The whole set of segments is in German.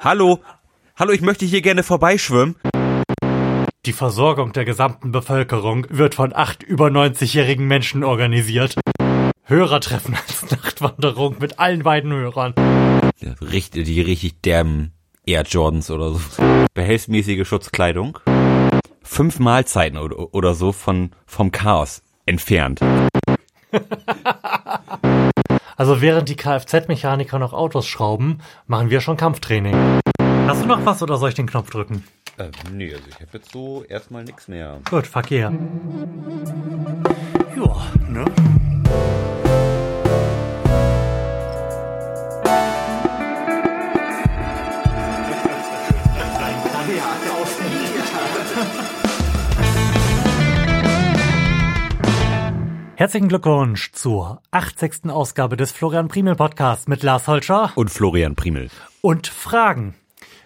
Hallo? Hallo, ich möchte hier gerne vorbeischwimmen. Die Versorgung der gesamten Bevölkerung wird von acht über 90-jährigen Menschen organisiert. Hörertreffen als Nachtwanderung mit allen beiden Hörern. Ja, richtig, die richtig derben Air Jordans oder so. Behelfsmäßige Schutzkleidung. Fünf Mahlzeiten oder, oder so von, vom Chaos entfernt. Also während die Kfz-Mechaniker noch Autos schrauben, machen wir schon Kampftraining. Hast du noch was oder soll ich den Knopf drücken? Äh, nee, also ich habe jetzt so erstmal nichts mehr. Gut, Verkehr. Ja, ne? Herzlichen Glückwunsch zur 80. Ausgabe des Florian Primel Podcasts mit Lars Holscher Und Florian Primel. und Fragen.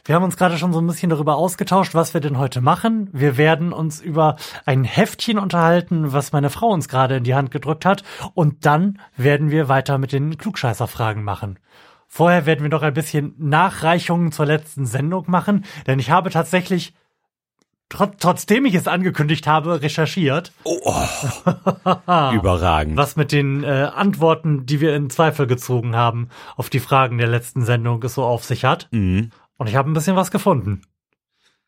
Wir haben uns gerade schon so ein bisschen darüber ausgetauscht, was wir denn heute machen. Wir werden uns über ein Heftchen unterhalten, was meine Frau uns gerade in die Hand gedrückt hat. Und dann werden wir weiter mit den Klugscheißer-Fragen machen. Vorher werden wir noch ein bisschen Nachreichungen zur letzten Sendung machen, denn ich habe tatsächlich, trot trotzdem ich es angekündigt habe, recherchiert, Oh, oh. Überragend. was mit den äh, Antworten, die wir in Zweifel gezogen haben, auf die Fragen der letzten Sendung es so auf sich hat. Mhm. Und ich habe ein bisschen was gefunden.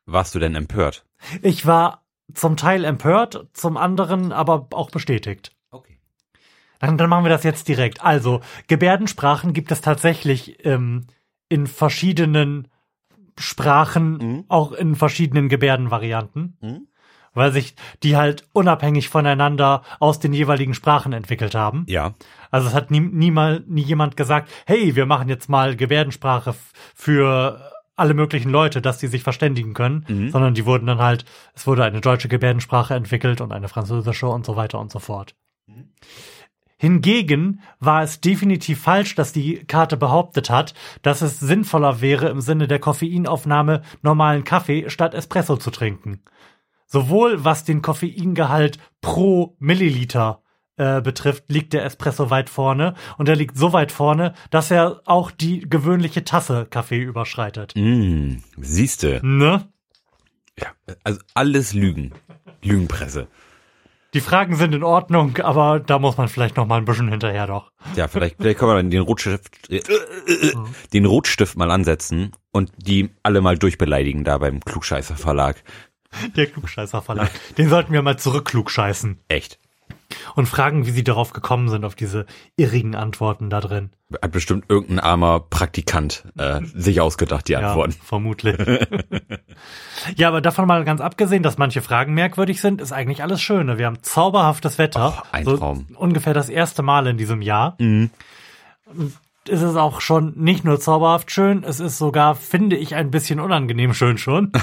Warst du denn empört? Ich war zum Teil empört, zum anderen aber auch bestätigt. Okay. Dann, dann machen wir das jetzt direkt. Also, Gebärdensprachen gibt es tatsächlich ähm, in verschiedenen Sprachen, Mhm. auch in verschiedenen Gebärdenvarianten, Mhm. weil sich die halt unabhängig voneinander aus den jeweiligen Sprachen entwickelt haben. Ja. Also es hat nie, nie mal nie jemand gesagt, hey, wir machen jetzt mal Gebärdensprache für alle möglichen Leute, dass die sich verständigen können, Mhm. sondern die wurden dann halt, es wurde eine deutsche Gebärdensprache entwickelt und eine französische und so weiter und so fort. Hingegen war es definitiv falsch, dass die Karte behauptet hat, dass es sinnvoller wäre, im Sinne der Koffeinaufnahme normalen Kaffee statt Espresso zu trinken. Sowohl was den Koffeingehalt pro Milliliter äh, betrifft, liegt der Espresso weit vorne und er liegt so weit vorne, dass er auch die gewöhnliche Tasse Kaffee überschreitet. Mm, siehste. Ne? Ja. Also alles Lügen. Lügenpresse. Die Fragen sind in Ordnung, aber da muss man vielleicht noch mal ein bisschen hinterher doch. Ja, vielleicht, vielleicht können wir den Rotstift, äh, äh, äh, den Rotstift mal ansetzen und die alle mal durchbeleidigen da beim Klugscheißer Verlag. Der Klugscheißer Verlag. Den sollten wir mal zurückklugscheißen Echt. Und fragen, wie sie darauf gekommen sind, auf diese irrigen Antworten da drin. Hat bestimmt irgendein armer Praktikant äh, sich ausgedacht, die Antworten. Ja, vermutlich. ja, aber davon mal ganz abgesehen, dass manche Fragen merkwürdig sind, ist eigentlich alles Schöne. Wir haben zauberhaftes Wetter. Oh, ein so Traum. Ungefähr das erste Mal in diesem Jahr. Mhm. Es ist auch schon nicht nur zauberhaft schön, es ist sogar, finde ich, ein bisschen unangenehm schön schon.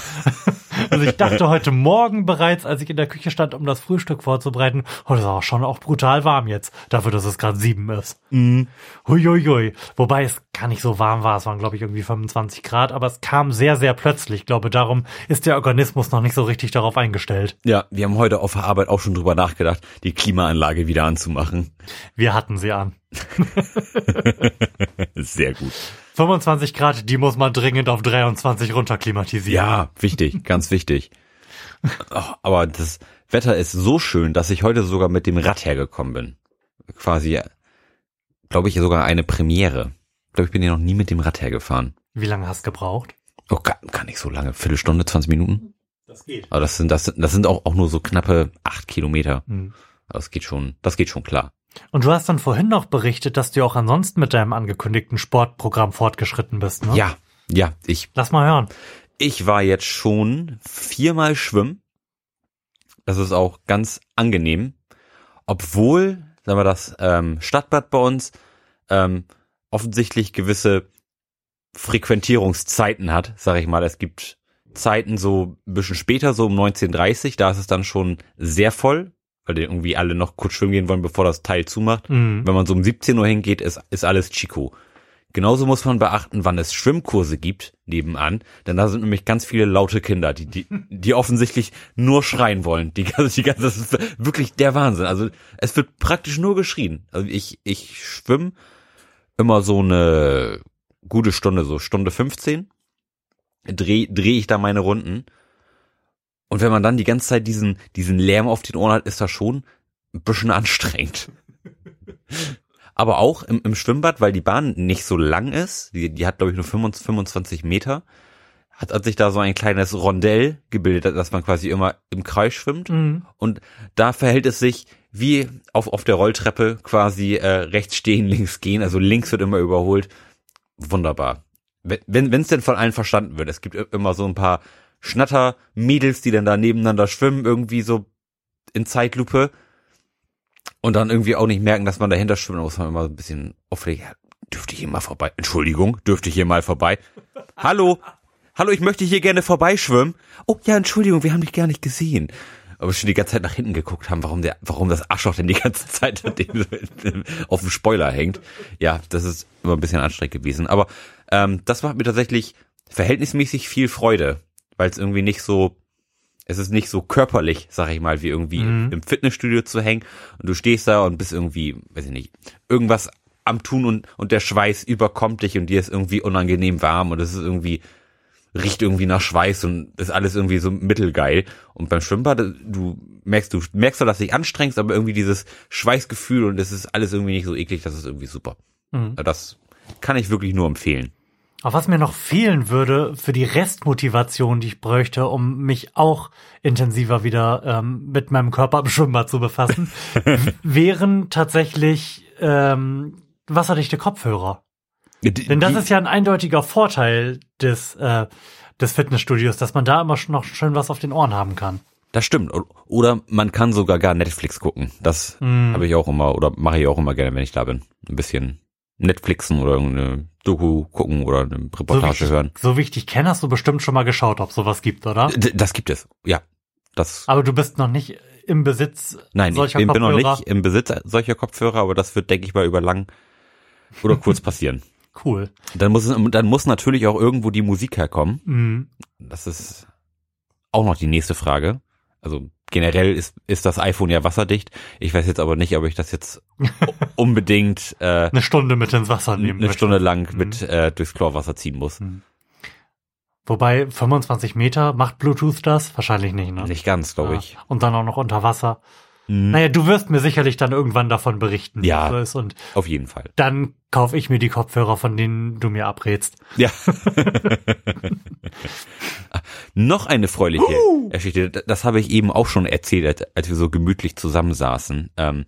also ich dachte heute Morgen bereits, als ich in der Küche stand, um das Frühstück vorzubereiten, oh, das ist auch schon auch brutal warm jetzt, dafür, dass es gerade sieben ist. Mhm. Huiuiui. Wobei es gar nicht so warm war. Es waren, glaube ich, irgendwie 25 Grad, aber es kam sehr, sehr plötzlich. Ich glaube, darum ist der Organismus noch nicht so richtig darauf eingestellt. Ja, wir haben heute auf der Arbeit auch schon drüber nachgedacht, die Klimaanlage wieder anzumachen. Wir hatten sie an. Sehr gut. 25 Grad, die muss man dringend auf 23 runterklimatisieren. Ja, wichtig, ganz wichtig. Aber das Wetter ist so schön, dass ich heute sogar mit dem Rad hergekommen bin. Quasi, glaube ich, sogar eine Premiere. Ich glaube, ich bin ja noch nie mit dem Rad hergefahren. Wie lange hast du gebraucht? Oh, gar, gar nicht so lange. Viertelstunde, 20 Minuten. Das geht. Aber das sind, das sind, das sind auch, auch nur so knappe acht Kilometer. Hm. Aber Das geht schon, das geht schon klar. Und du hast dann vorhin noch berichtet, dass du auch ansonsten mit deinem angekündigten Sportprogramm fortgeschritten bist, ne? Ja, ja, ich, Lass mal hören. ich war jetzt schon viermal schwimmen. Das ist auch ganz angenehm. Obwohl, sagen wir das, ähm, Stadtbad bei uns ähm, offensichtlich gewisse Frequentierungszeiten hat, sag ich mal. Es gibt Zeiten so ein bisschen später, so um 19.30 da ist es dann schon sehr voll, weil die irgendwie alle noch kurz schwimmen gehen wollen, bevor das Teil zumacht. Mhm. Wenn man so um 17 Uhr hingeht, ist, ist alles Chico. Genauso muss man beachten, wann es Schwimmkurse gibt nebenan, denn da sind nämlich ganz viele laute Kinder, die, die, die offensichtlich nur schreien wollen. Die, ganze- die ganze, das ist wirklich der Wahnsinn. Also es wird praktisch nur geschrien. Also ich, ich schwimme immer so eine gute Stunde, so Stunde 15. drehe dreh ich da meine Runden. Und wenn man dann die ganze Zeit diesen, diesen Lärm auf den Ohren hat, ist das schon ein bisschen anstrengend. Aber auch im, im Schwimmbad, weil die Bahn nicht so lang ist, die, die hat glaube ich nur 25 Meter, hat, hat sich da so ein kleines Rondell gebildet, dass man quasi immer im Kreis schwimmt. Mhm. Und da verhält es sich wie auf, auf der Rolltreppe quasi äh, rechts stehen, links gehen. Also links wird immer überholt. Wunderbar. Wenn wenn es denn von allen verstanden wird. Es gibt immer so ein paar Schnatter-Mädels, die dann da nebeneinander schwimmen, irgendwie so in Zeitlupe. Und dann irgendwie auch nicht merken, dass man dahinter schwimmt. Muss man immer so ein bisschen auflegen. Ja, dürfte ich hier mal vorbei? Entschuldigung, dürfte ich hier mal vorbei? Hallo, hallo, ich möchte hier gerne vorbeischwimmen. Oh ja, Entschuldigung, wir haben dich gar nicht gesehen. Aber schon die ganze Zeit nach hinten geguckt haben, warum der, warum das Arschloch denn die ganze Zeit auf dem Spoiler hängt. Ja, das ist immer ein bisschen anstrengend gewesen. Aber ähm, das macht mir tatsächlich verhältnismäßig viel Freude, weil es irgendwie nicht so, es ist nicht so körperlich, sag ich mal, wie irgendwie Mhm. im Fitnessstudio zu hängen und du stehst da und bist irgendwie, weiß ich nicht, irgendwas am tun und, und der Schweiß überkommt dich und dir ist irgendwie unangenehm warm und es ist irgendwie, riecht irgendwie nach Schweiß und ist alles irgendwie so mittelgeil. Und beim Schwimmbad, du merkst, du merkst zwar, dass du dich anstrengst, aber irgendwie dieses Schweißgefühl und es ist alles irgendwie nicht so eklig, das ist irgendwie super. Mhm. Das kann ich wirklich nur empfehlen. Aber was mir noch fehlen würde für die Restmotivation, die ich bräuchte, um mich auch intensiver wieder ähm, mit meinem Körper im Schwimmbad zu befassen, wären tatsächlich ähm, wasserdichte Kopfhörer. Denn das ist ja ein eindeutiger Vorteil des, äh, des Fitnessstudios, dass man da immer noch schön was auf den Ohren haben kann. Das stimmt. Oder man kann sogar gar Netflix gucken. Das Mhm. habe ich auch immer oder mache ich auch immer gerne, wenn ich da bin. Ein bisschen Netflixen oder irgendeine Doku gucken oder eine So Reportage wichtig, hören. so wichtig kenne, hast du bestimmt schon mal geschaut, ob sowas gibt, oder? D das gibt es. Ja. Das Aber du bist noch nicht im Besitz Nein, ich solcher bin, bin noch Kopfhörer. nicht im Besitz solcher Kopfhörer, aber das wird, denke ich mal, über lang oder kurz passieren. Cool. Dann muss, es, dann muss natürlich auch irgendwo die Musik herkommen. Mhm. Das ist auch noch die nächste Frage. Also generell ist, ist das iPhone ja wasserdicht. Ich weiß jetzt aber nicht, ob ich das jetzt unbedingt äh, Eine Stunde mit ins Wasser nehmen. eine möchte. Stunde lang Mhm. mit äh, durchs Chlorwasser ziehen muss. Wobei 25 Meter macht Bluetooth das? Wahrscheinlich nicht, ne? Nicht ganz, glaube Ja. ich. Und dann auch noch unter Wasser. Mhm. Naja, du wirst mir sicherlich dann irgendwann davon berichten, wie Ja. so ist. Und Auf jeden Fall. dann kaufe ich mir die Kopfhörer, von denen du mir abrätst. Ja. Noch eine freuliche Geschichte. Das habe ich eben auch schon erzählt, als wir so gemütlich zusammensaßen. Ähm,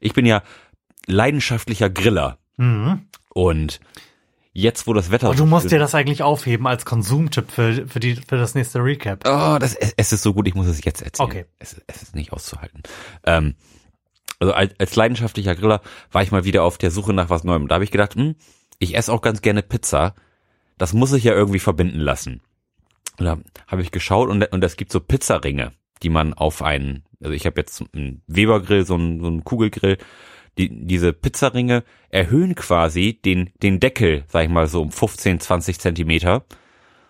ich bin ja leidenschaftlicher Griller Mhm. und jetzt, wo das Wetter Und du musst dir das eigentlich aufheben als Konsumtipp für, für, die, für das nächste Recap. Oh, das, es es ist so gut, ich muss es jetzt erzählen. Okay. Es, es ist nicht auszuhalten. Ähm, also als, als leidenschaftlicher Griller war ich mal wieder auf der Suche nach was Neuem. Da habe ich gedacht, hm, ich esse auch ganz gerne Pizza. Das muss ich ja irgendwie verbinden lassen. Und da habe ich geschaut und, und es gibt so Pizzaringe, die man auf einen, also ich habe jetzt einen Webergrill, so einen, so einen Kugelgrill, die, diese Pizzaringe erhöhen quasi den, den Deckel, sag ich mal so um 15, 20 Zentimeter,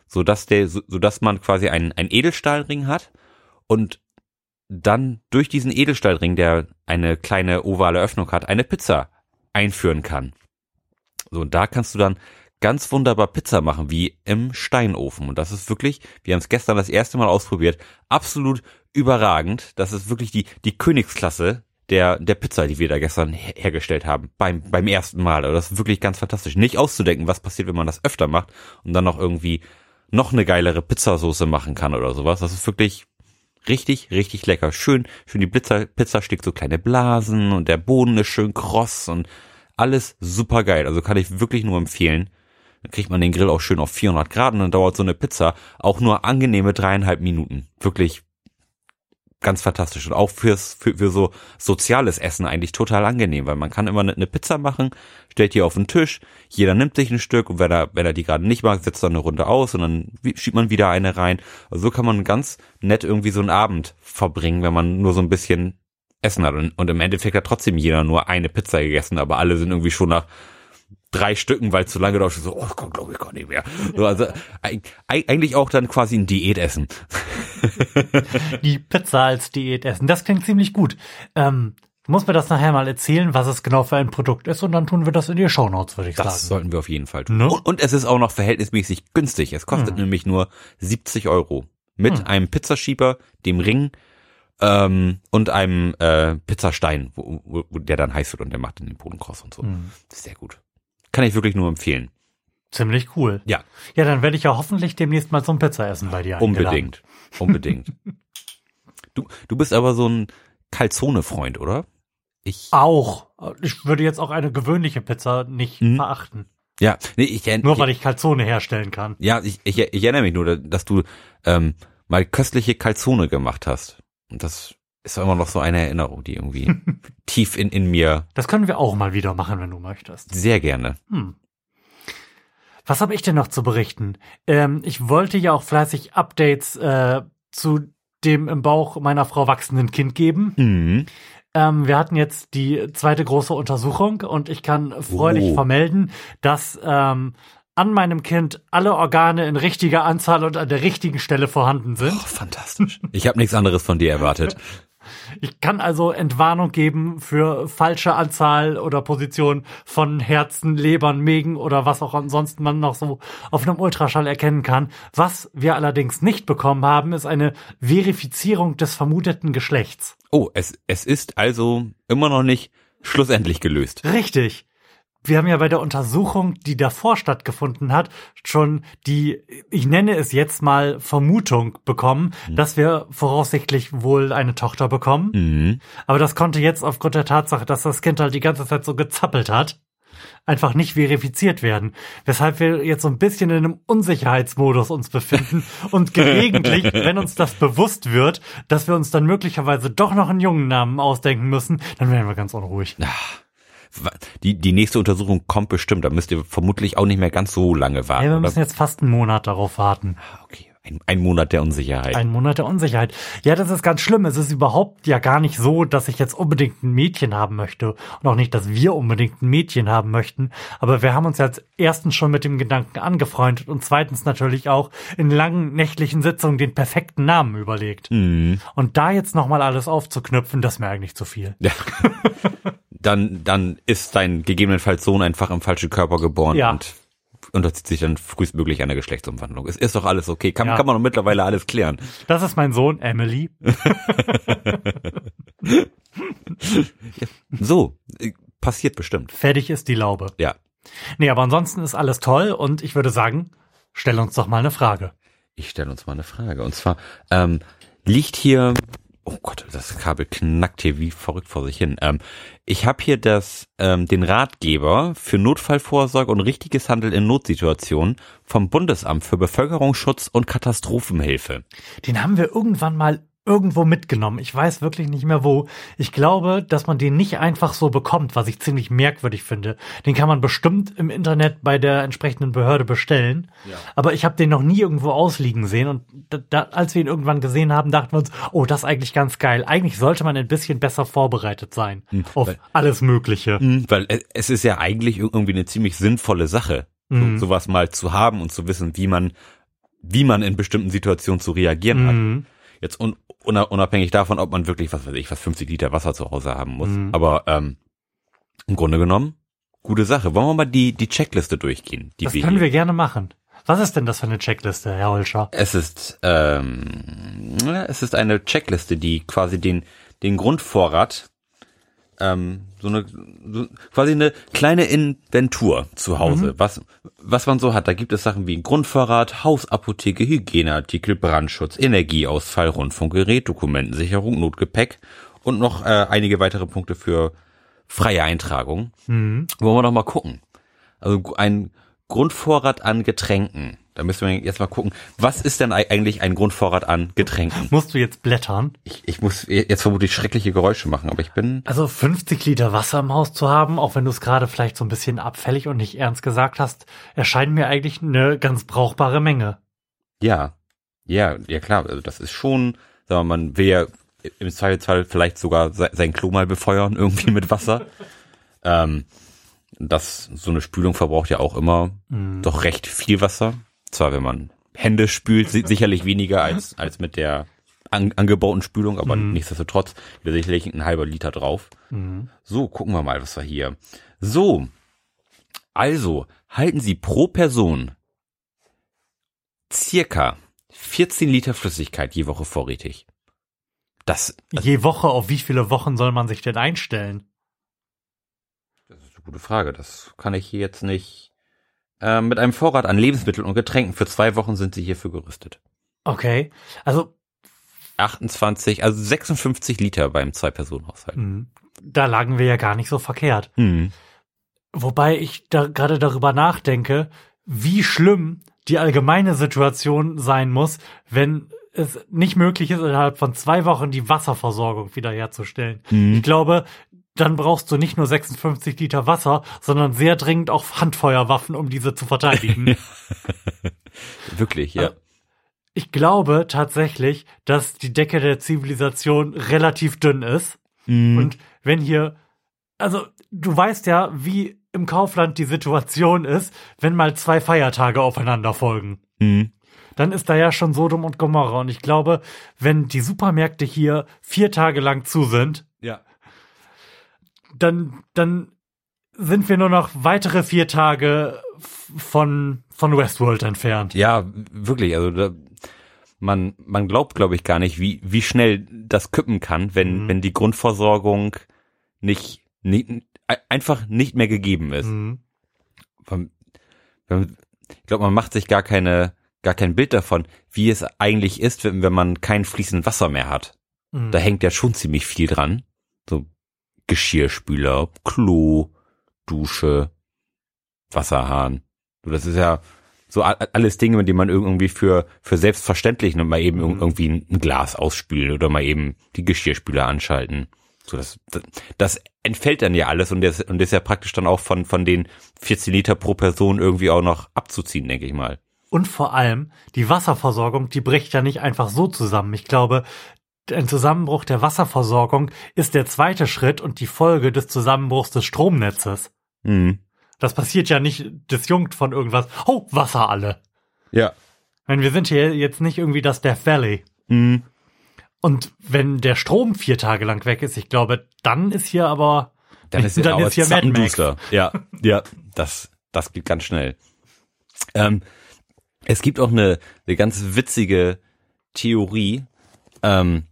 so dass der, so, so dass man quasi einen, einen Edelstahlring hat und dann durch diesen Edelstahlring, der eine kleine ovale Öffnung hat, eine Pizza einführen kann. So, und da kannst du dann ganz wunderbar Pizza machen, wie im Steinofen. Und das ist wirklich, wir haben es gestern das erste Mal ausprobiert, absolut überragend. Das ist wirklich die, die Königsklasse der, der Pizza, die wir da gestern her hergestellt haben, beim, beim ersten Mal. Also das ist wirklich ganz fantastisch. Nicht auszudenken, was passiert, wenn man das öfter macht und dann noch irgendwie noch eine geilere Pizzasoße machen kann oder sowas. Das ist wirklich richtig, richtig lecker. Schön, schön die Pizza, Pizza steckt so kleine Blasen und der Boden ist schön kross und alles super geil. Also kann ich wirklich nur empfehlen. Dann kriegt man den Grill auch schön auf 400 Grad und dann dauert so eine Pizza auch nur angenehme dreieinhalb Minuten. Wirklich ganz fantastisch und auch fürs für, für so soziales Essen eigentlich total angenehm, weil man kann immer eine, eine Pizza machen, stellt die auf den Tisch, jeder nimmt sich ein Stück und wenn er wenn er die gerade nicht mag, setzt er eine Runde aus und dann schiebt man wieder eine rein. Also so kann man ganz nett irgendwie so einen Abend verbringen, wenn man nur so ein bisschen Essen hat und, und im Endeffekt hat trotzdem jeder nur eine Pizza gegessen, aber alle sind irgendwie schon nach drei Stücken, weil es zu lange dauert, so, oh, komm, glaube ich gar nicht mehr. So, also eig- eig- eigentlich auch dann quasi ein Diätessen. Die Pizza als Diät essen. Das klingt ziemlich gut. Ähm, Du musst mir das nachher mal erzählen, was es genau für ein Produkt ist und dann tun wir das in die Shownotes, würde ich Das sagen. sollten wir auf jeden Fall tun. Ne? Und, und es ist auch noch verhältnismäßig günstig. Es kostet nämlich nur 70 Euro. Mit einem Pizzaschieber, dem Ring ähm, und einem äh, Pizzastein, wo, wo, wo der dann heiß wird und der macht dann den Bodenkross und so. Sehr gut. Kann ich wirklich nur empfehlen. Ziemlich cool. Ja, Ja, dann werde ich ja hoffentlich demnächst mal zum Pizzaessen bei dir eingeladen. unbedingt. Unbedingt. du, du bist aber so ein Calzone-Freund, oder? Ich. Auch. Ich würde jetzt auch eine gewöhnliche Pizza nicht Mhm. verachten. Ja, nee, ich, Nur weil ich Calzone herstellen kann. Ja, ich, ich, ich erinnere mich nur, dass du ähm, mal köstliche Calzone gemacht hast. Und das ist immer noch so eine Erinnerung, die irgendwie tief in, in mir Das können wir auch mal wieder machen, wenn du möchtest. sehr gerne. Was habe ich denn noch zu berichten? Ähm, ich wollte ja auch fleißig Updates äh, zu dem im Bauch meiner Frau wachsenden Kind geben. Mhm. Ähm, wir hatten jetzt die zweite große Untersuchung und ich kann freudig Oh. vermelden, dass ähm, an meinem Kind alle Organe in richtiger Anzahl und an der richtigen Stelle vorhanden sind. Oh, fantastisch. Ich habe nichts anderes von dir erwartet. Ich kann also Entwarnung geben für falsche Anzahl oder Position von Herzen, Lebern, Mägen oder was auch ansonsten man noch so auf einem Ultraschall erkennen kann. Was wir allerdings nicht bekommen haben, ist eine Verifizierung des vermuteten Geschlechts. Oh, es, es ist also immer noch nicht schlussendlich gelöst. Richtig. Wir haben ja bei der Untersuchung, die davor stattgefunden hat, schon die, ich nenne es jetzt mal Vermutung bekommen, dass wir voraussichtlich wohl eine Tochter bekommen. Mhm. Aber das konnte jetzt aufgrund der Tatsache, dass das Kind halt die ganze Zeit so gezappelt hat, einfach nicht verifiziert werden. Weshalb wir jetzt so ein bisschen in einem Unsicherheitsmodus uns befinden und gelegentlich, wenn uns das bewusst wird, dass wir uns dann möglicherweise doch noch einen jungen Namen ausdenken müssen, dann werden wir ganz unruhig. Die, die nächste Untersuchung kommt bestimmt. Da müsst ihr vermutlich auch nicht mehr ganz so lange warten. Ja, wir oder? müssen jetzt fast einen Monat darauf warten. Ah, okay, ein, ein Monat der Unsicherheit. Ein Monat der Unsicherheit. Ja, das ist ganz schlimm. Es ist überhaupt ja gar nicht so, dass ich jetzt unbedingt ein Mädchen haben möchte. Und auch nicht, dass wir unbedingt ein Mädchen haben möchten. Aber wir haben uns jetzt erstens schon mit dem Gedanken angefreundet und zweitens natürlich auch in langen nächtlichen Sitzungen den perfekten Namen überlegt. Mhm. Und da jetzt nochmal alles aufzuknüpfen, das ist mir eigentlich zu viel. Ja. dann, dann ist dein gegebenenfalls Sohn einfach im falschen Körper geboren Ja. und unterzieht sich dann frühestmöglich einer Geschlechtsumwandlung. Es ist doch alles okay. Kann, Ja. kann man doch mittlerweile alles klären. Das ist mein Sohn, Emily. So, äh, passiert bestimmt. Fertig ist die Laube. Ja. Nee, aber ansonsten ist alles toll und ich würde sagen, stell uns doch mal eine Frage. Ich stelle uns mal eine Frage. Und zwar, ähm, liegt hier, oh Gott, das Kabel knackt hier wie verrückt vor sich hin. Ähm, ich habe hier das, ähm, den Ratgeber für Notfallvorsorge und richtiges Handeln in Notsituationen vom Bundesamt für Bevölkerungsschutz und Katastrophenhilfe. Den haben wir irgendwann mal irgendwo mitgenommen. Ich weiß wirklich nicht mehr wo. Ich glaube, dass man den nicht einfach so bekommt, was ich ziemlich merkwürdig finde. Den kann man bestimmt im Internet bei der entsprechenden Behörde bestellen. Aber ich habe den noch nie irgendwo ausliegen sehen. Und da, da, als wir ihn irgendwann gesehen haben, dachten wir uns, oh, das ist eigentlich ganz geil. Eigentlich sollte man ein bisschen besser vorbereitet sein auf weil- alles Mögliche. Mhm, Weil es- es ist ja eigentlich irgendwie eine ziemlich sinnvolle Sache, Mhm. so, sowas mal zu haben und zu wissen, wie man, wie man in bestimmten Situationen zu reagieren hat. Jetzt un, una- unabhängig davon, ob man wirklich, was weiß ich, was 50 Liter Wasser zu Hause haben muss. Mhm. Aber ähm, im Grunde genommen, gute Sache. Wollen wir mal die, die Checkliste durchgehen? Die Das wir können hier- wir gerne machen. Was ist denn das für eine Checkliste, Herr Holscher? Es ist, ähm, es ist eine Checkliste, die quasi den, den Grundvorrat, ähm, so eine, so quasi eine kleine Inventur zu Hause, was, was man so hat. Da gibt es Sachen wie Grundvorrat, Hausapotheke, Hygieneartikel, Brandschutz, Energieausfall, Rundfunkgerät, Dokumentensicherung, Notgepäck und noch äh, einige weitere Punkte für freie Eintragung. Mhm. Wollen wir doch mal gucken. Also ein Grundvorrat an Getränken. Da müssen wir jetzt mal gucken, was ist denn ei- eigentlich ein Grundvorrat an Getränken? Musst du jetzt blättern? Ich, ich muss jetzt vermutlich schreckliche Geräusche machen, aber ich bin. Also 50 Liter Wasser im Haus zu haben, auch wenn du es gerade vielleicht so ein bisschen abfällig und nicht ernst gesagt hast, erscheint mir eigentlich eine ganz brauchbare Menge. Ja. Ja, ja klar, also das ist schon, sagen wir mal, man will ja im Zweifelsfall vielleicht sogar se- sein Klo mal befeuern, irgendwie mit Wasser. ähm, das, so eine Spülung verbraucht ja auch immer doch recht viel Wasser. Zwar, wenn man Hände spült, si- sicherlich weniger als, als mit der an, angebauten Spülung, aber nichtsdestotrotz wieder sicherlich ein halber Liter drauf. Mhm. So, gucken wir mal, was wir hier. So, also halten Sie pro Person circa 14 Liter Flüssigkeit je Woche vorrätig. Das, Je Woche, auf wie viele Wochen soll man sich denn einstellen? das ist eine gute Frage. Das kann ich hier jetzt nicht. Ähm, mit einem Vorrat an Lebensmitteln und Getränken für zwei Wochen sind Sie hierfür gerüstet. Okay. Also, 28, also 56 Liter beim Zwei-Personen-Haushalt. mh, da lagen wir ja gar nicht so verkehrt. Hm. Wobei ich da gerade darüber nachdenke, wie schlimm die allgemeine Situation sein muss, wenn es nicht möglich ist, innerhalb von zwei Wochen die Wasserversorgung wiederherzustellen. Mhm. Ich glaube, dann brauchst du nicht nur 56 Liter Wasser, sondern sehr dringend auch Handfeuerwaffen, um diese zu verteidigen. Wirklich, ja. ich glaube tatsächlich, dass die Decke der Zivilisation relativ dünn ist. Mhm. Und wenn hier, also du weißt ja, wie im Kaufland die Situation ist, wenn mal zwei Feiertage aufeinander folgen. Mhm. Dann ist da ja schon Sodom und Gomorra. Und ich glaube, wenn die Supermärkte hier vier Tage lang zu sind, Ja. Dann, dann sind wir nur noch weitere vier Tage von, von Westworld entfernt. Ja, wirklich. Also da, man, man glaubt, glaube ich, gar nicht, wie, wie schnell das kippen kann, wenn, Mhm. wenn die Grundversorgung nicht, nicht einfach nicht mehr gegeben ist. Mhm. Man- man- Ich glaube, man macht sich gar keine, gar kein Bild davon, wie es eigentlich ist, wenn, wenn man kein fließendes Wasser mehr hat. Mhm. Da hängt ja schon ziemlich viel dran. Geschirrspüler, Klo, Dusche, Wasserhahn. So, das ist ja so alles Dinge, mit denen man irgendwie für, für selbstverständlich nimmt, mal eben Mhm. irgendwie ein ein Glas ausspülen oder mal eben die Geschirrspüler anschalten. So, das, das, das entfällt dann ja alles und das, und das ist ja praktisch dann auch von, von den 14 Liter pro Person irgendwie auch noch abzuziehen, denke ich mal. Und vor allem, die Wasserversorgung, die bricht ja nicht einfach so zusammen. Ich glaube, ein Zusammenbruch der Wasserversorgung ist der zweite Schritt und die Folge des Zusammenbruchs des Stromnetzes. Mhm. Das passiert ja nicht disjunkt von irgendwas. Oh, Wasser alle. Ja. Meine, wir sind hier jetzt nicht irgendwie das Death Valley. Mhm. Und wenn der Strom vier Tage lang weg ist, ich glaube, dann ist hier aber Dann ist, Dann ist hier Mad Max. Ja, ja, das, das geht ganz schnell. Ähm, es gibt auch eine, eine ganz witzige Theorie. Ähm,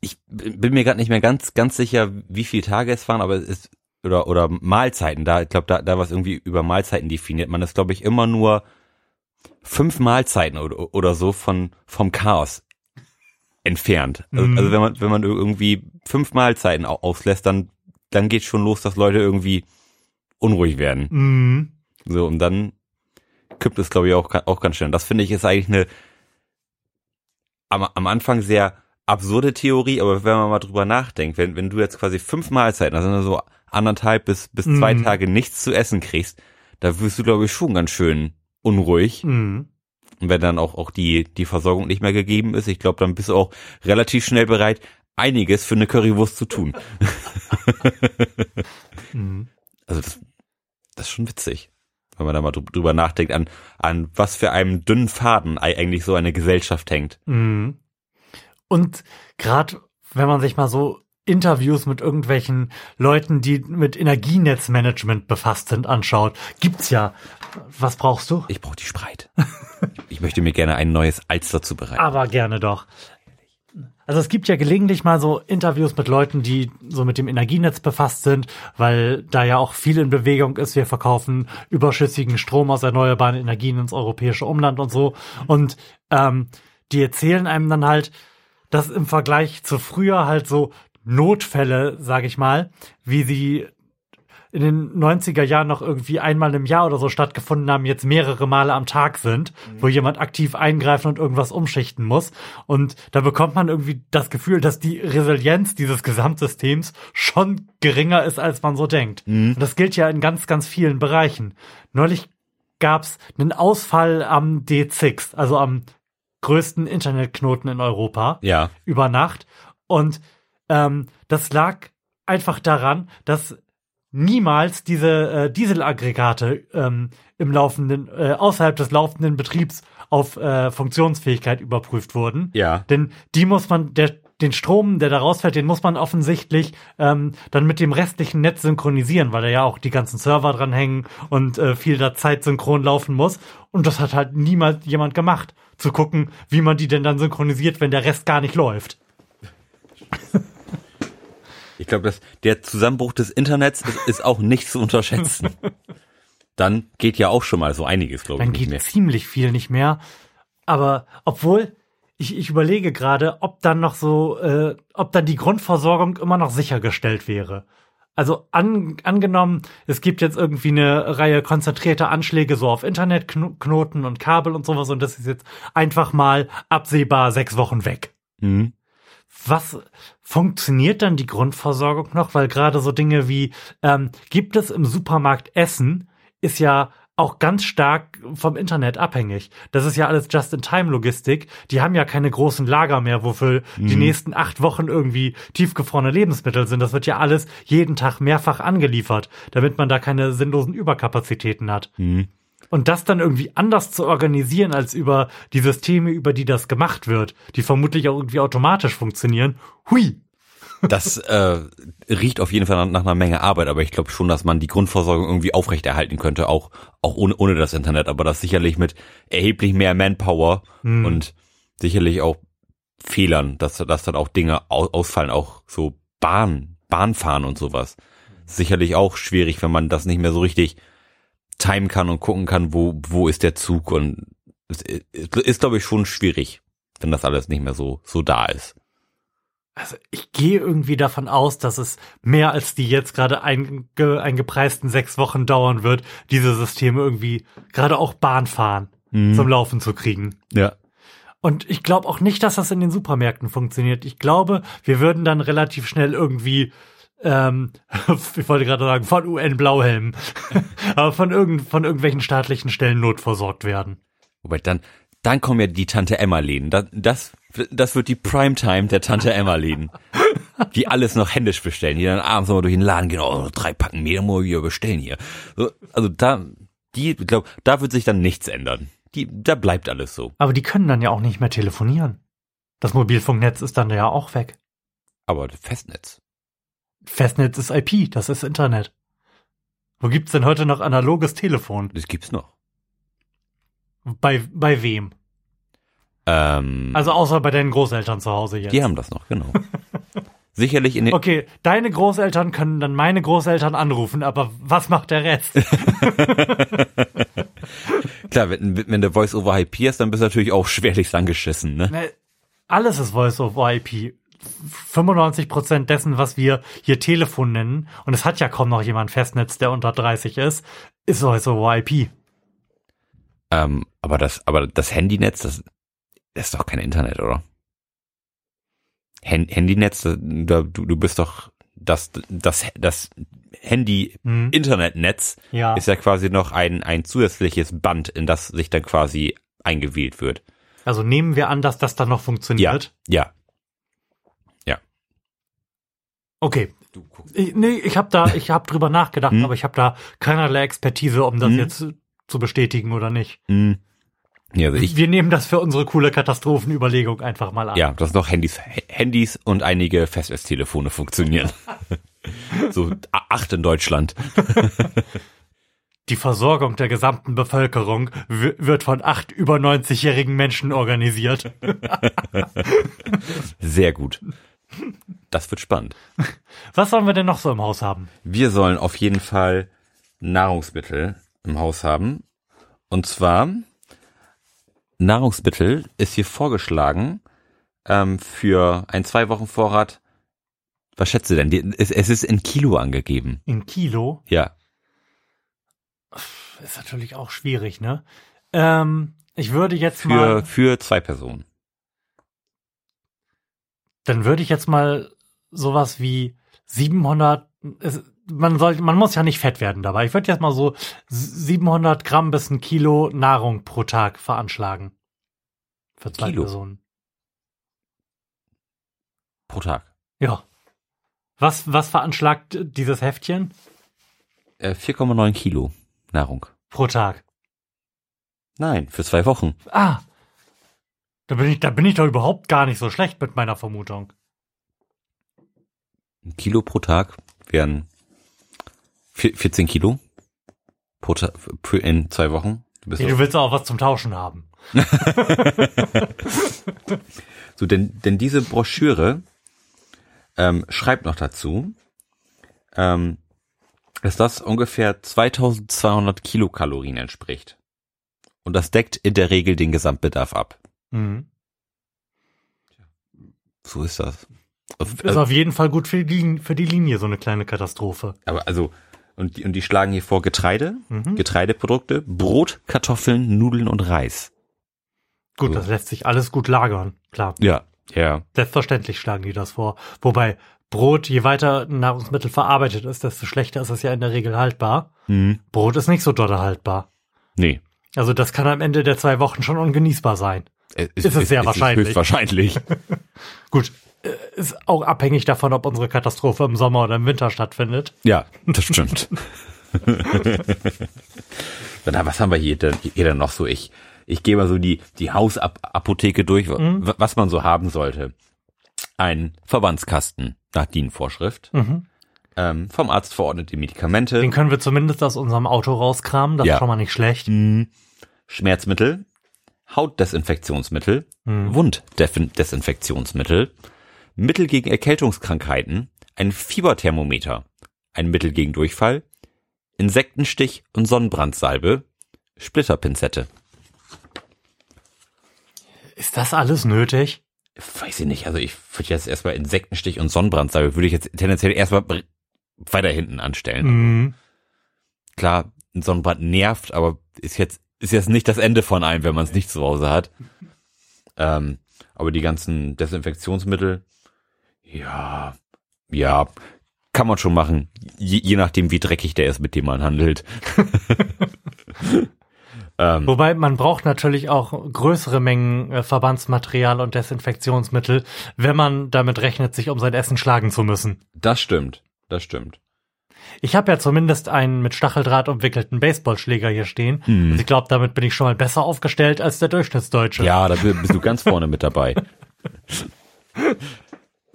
ich bin mir gerade nicht mehr ganz, ganz sicher, wie viele Tage es waren, aber es ist, oder, oder Mahlzeiten, da, ich glaube, da, da war es irgendwie über Mahlzeiten definiert. Man ist, glaube ich, immer nur fünf Mahlzeiten oder, oder so von, vom Chaos entfernt. Also, Mhm. also wenn man, wenn man irgendwie fünf Mahlzeiten au- auslässt, dann, dann geht schon los, dass Leute irgendwie unruhig werden. mm, So, und dann kippt es, glaube ich, auch, auch ganz schnell. Das finde ich ist eigentlich eine am, am Anfang sehr absurde Theorie, aber wenn man mal drüber nachdenkt, wenn, wenn du jetzt quasi fünf Mahlzeiten, also so anderthalb bis, bis zwei Mhm. Tage nichts zu essen kriegst, da wirst du, glaube ich, schon ganz schön unruhig. mm. Und wenn dann auch, auch die, die Versorgung nicht mehr gegeben ist, ich glaube, dann bist du auch relativ schnell bereit, einiges für eine Currywurst zu tun. Mm. Also das, das ist schon witzig, wenn man da mal drü- drüber nachdenkt, an, an was für einem dünnen Faden ei- eigentlich so eine Gesellschaft hängt. Mhm. Und gerade wenn man sich mal so Interviews mit irgendwelchen Leuten, die mit Energienetzmanagement befasst sind, anschaut, gibt's ja. Was brauchst du? Ich brauche die Spreit. ich möchte mir gerne ein neues Alster zubereiten. Aber gerne doch. Also es gibt ja gelegentlich mal so Interviews mit Leuten, die so mit dem Energienetz befasst sind, weil da ja auch viel in Bewegung ist. Wir verkaufen überschüssigen Strom aus erneuerbaren Energien ins europäische Umland und so. Und ähm, die erzählen einem dann halt, dass im Vergleich zu früher halt so Notfälle, sage ich mal, wie sie in den 90er Jahren noch irgendwie einmal im Jahr oder so stattgefunden haben, jetzt mehrere Male am Tag sind, wo jemand aktiv eingreifen und irgendwas umschichten muss. Und da bekommt man irgendwie das Gefühl, dass die Resilienz dieses Gesamtsystems schon geringer ist, als man so denkt. Und das gilt ja in ganz, ganz vielen Bereichen. Neulich gab's einen Ausfall am D6, also am größten Internetknoten in Europa Ja. über Nacht. Und ähm, das lag einfach daran, dass niemals diese äh, Dieselaggregate ähm, im laufenden, äh, außerhalb des laufenden Betriebs auf äh, Funktionsfähigkeit überprüft wurden. Ja. Denn die muss man, der, den Strom, der da rausfällt, den muss man offensichtlich ähm, dann mit dem restlichen Netz synchronisieren, weil da ja auch die ganzen Server dran hängen und äh, viel da Zeit synchron laufen muss. Und das hat halt niemals jemand gemacht, zu gucken, wie man die denn dann synchronisiert, wenn der Rest gar nicht läuft. Ich glaube, dass der Zusammenbruch des Internets ist, ist auch nicht zu unterschätzen. Dann geht ja auch schon mal so einiges, glaube ich, Dann geht mehr. ziemlich viel nicht mehr. Aber obwohl, ich, ich überlege gerade, ob dann noch so, äh, ob dann die Grundversorgung immer noch sichergestellt wäre. Also an, angenommen, es gibt jetzt irgendwie eine Reihe konzentrierter Anschläge so auf Internetknoten und Kabel und sowas und das ist jetzt einfach mal absehbar sechs Wochen weg. Mhm. Was funktioniert dann die Grundversorgung noch? Weil gerade so Dinge wie ähm, gibt es im Supermarkt Essen ist ja auch ganz stark vom Internet abhängig. Das ist ja alles Just-in-Time-Logistik. Die haben ja keine großen Lager mehr, wofür die nächsten acht Wochen irgendwie tiefgefrorene Lebensmittel sind. Das wird ja alles jeden Tag mehrfach angeliefert, damit man da keine sinnlosen Überkapazitäten hat. Mhm. Und das dann irgendwie anders zu organisieren als über die Systeme, über die das gemacht wird, die vermutlich auch irgendwie automatisch funktionieren. Hui! Das äh, riecht auf jeden Fall nach, nach einer Menge Arbeit, aber ich glaube schon, dass man die Grundversorgung irgendwie aufrechterhalten könnte, auch, auch ohne, ohne das Internet, aber das sicherlich mit erheblich mehr Manpower Hm. und sicherlich auch Fehlern, dass, dass dann auch Dinge au- ausfallen, auch so Bahn, Bahnfahren und sowas. Sicherlich auch schwierig, wenn man das nicht mehr so richtig timen kann und gucken kann, wo, wo ist der Zug und es ist, ist glaube ich, schon schwierig, wenn das alles nicht mehr so, so da ist. Also ich gehe irgendwie davon aus, dass es mehr als die jetzt gerade einge eingepreisten sechs Wochen dauern wird, diese Systeme irgendwie gerade auch Bahnfahren zum Laufen zu kriegen. Ja. Und ich glaube auch nicht, dass das in den Supermärkten funktioniert. Ich glaube, wir würden dann relativ schnell irgendwie, ähm, ich wollte gerade sagen, von UN Blauhelm, aber von, irgend, von irgendwelchen staatlichen Stellen notversorgt werden. Wobei dann, dann kommen ja die Tante Emma Läden. Das, das, das wird die Primetime der Tante Emma Läden. Die alles noch händisch bestellen, die dann abends nochmal durch den Laden gehen, oh, drei Packen mehr muss ich hier bestellen hier. So, also da, die, ich glaube, da wird sich dann nichts ändern. Die, da bleibt alles so. Aber die können dann ja auch nicht mehr telefonieren. Das Mobilfunknetz ist dann ja auch weg. Aber das Festnetz. Festnetz ist IP, das ist Internet. Wo gibt's denn heute noch analoges Telefon? Das gibt's noch. Bei, bei wem? Ähm, Also außer bei deinen Großeltern zu Hause jetzt. die haben das noch, genau. Sicherlich in den, Okay, deine Großeltern können dann meine Großeltern anrufen, aber was macht der Rest? klar, wenn, wenn der Voice over IP ist, dann bist du natürlich auch schwerlich angeschissen, ne? Ne, Alles ist Voice over IP. 95% dessen, was wir hier Telefon nennen, und es hat ja kaum noch jemand Festnetz, der unter 30 ist, ist Voice over IP. Ähm, aber das, aber das Handynetz, das, das ist doch kein Internet, oder? Hand, Handynetz, du, du bist doch das, das, das Handy-Internetnetz Ja. ist ja quasi noch ein, ein zusätzliches Band, in das sich dann quasi eingewählt wird. Also nehmen wir an, dass das dann noch Ja, funktioniert. ja. Okay. Du guckst. Ich, nee, ich habe da, ich habe drüber nachgedacht, Hm. aber ich habe da keinerlei Expertise, um das Hm. jetzt zu bestätigen oder nicht. Hm. Ja, also ich, Wir nehmen das für unsere coole Katastrophenüberlegung einfach mal an. ja, dass noch Handys, Handys und einige Festnetztelefone funktionieren. so acht in Deutschland. Die Versorgung der gesamten Bevölkerung wird von acht über 90-jährigen Menschen organisiert. Sehr gut. Das wird spannend. Was sollen wir denn noch so im Haus haben? Wir sollen auf jeden Fall Nahrungsmittel im Haus haben. Und zwar Nahrungsmittel ist hier vorgeschlagen ähm, für ein zwei Wochen Vorrat. Was schätzt du denn? Es, es ist in Kilo angegeben. In Kilo? Ja. Ist natürlich auch schwierig, ne? Ähm, ich würde jetzt Für, mal, für zwei Personen. dann würde ich jetzt mal sowas wie 700, es, man soll, man muss ja nicht fett werden dabei. Ich würde jetzt mal so 700 Gramm bis ein Kilo Nahrung pro Tag veranschlagen. Für zwei Kilo? Personen. Pro Tag. Ja. Was, was veranschlagt dieses Heftchen? Äh, 4,9 Kilo Nahrung. Pro Tag. Nein, für zwei Wochen. Ah. Da bin ich, da bin ich doch überhaupt gar nicht so schlecht mit meiner Vermutung. Ein Kilo pro Tag wären 14 Kilo pro in zwei Wochen. Du Ja, du willst auch was zum Tauschen haben. So, denn, denn diese Broschüre ähm, schreibt noch dazu, ähm, dass das ungefähr 2200 Kilokalorien entspricht. Und das deckt in der Regel den Gesamtbedarf ab. Mhm. So ist das. Ist auf jeden Fall gut für die, Linie, für die Linie so eine kleine Katastrophe. aber also, und die, und die schlagen hier vor Getreide, Mhm. Getreideprodukte, Brot, Kartoffeln, Nudeln und Reis. Gut, So. das lässt sich alles gut lagern. Klar. Ja, ja. Selbstverständlich schlagen die das vor. Wobei Brot, je weiter Nahrungsmittel verarbeitet ist, desto schlechter ist es ja in der Regel haltbar. Hm, Brot ist nicht so dolle haltbar. nee. Also das kann am Ende der zwei Wochen schon ungenießbar sein. Es Ist es sehr wahrscheinlich. höchstwahrscheinlich. Gut, äh, ist auch abhängig davon, ob unsere Katastrophe im Sommer oder im Winter stattfindet. Ja, das stimmt. Na, was haben wir hier denn, hier denn noch so? Ich, ich gehe mal so die, die Hausapotheke durch, wa- was man so haben sollte. Ein Verbandskasten nach DIN-Vorschrift. Ähm, vom Arzt verordnete Medikamente. Den können wir zumindest aus unserem Auto rauskramen, das Ja. ist schon mal nicht schlecht. Schmerzmittel, Hautdesinfektionsmittel, Wunddesinfektionsmittel, Mittel gegen Erkältungskrankheiten, ein Fieberthermometer, ein Mittel gegen Durchfall, Insektenstich und Sonnenbrandsalbe, Splitterpinzette. Ist das alles nötig? Weiß ich nicht, also ich würde jetzt erstmal Insektenstich und Sonnenbrandsalbe würde ich jetzt tendenziell erstmal weiter hinten anstellen. Mhm. Klar, ein Sonnenbrand nervt, aber ist jetzt, ist jetzt nicht das Ende von einem, wenn man es nicht zu Hause hat. Ähm, aber die ganzen Desinfektionsmittel, ja, ja, kann man schon machen. Je, je nachdem, wie dreckig der ist, mit dem man handelt. ähm, Wobei man braucht natürlich auch größere Mengen äh, Verbandsmaterial und Desinfektionsmittel, wenn man damit rechnet, sich um sein Essen schlagen zu müssen. das stimmt, das stimmt. Ich habe ja zumindest einen mit Stacheldraht umwickelten Baseballschläger hier stehen. Hm. Also ich glaube, damit bin ich schon mal besser aufgestellt als der Durchschnittsdeutsche. Ja, da bi- bist du ganz vorne mit dabei.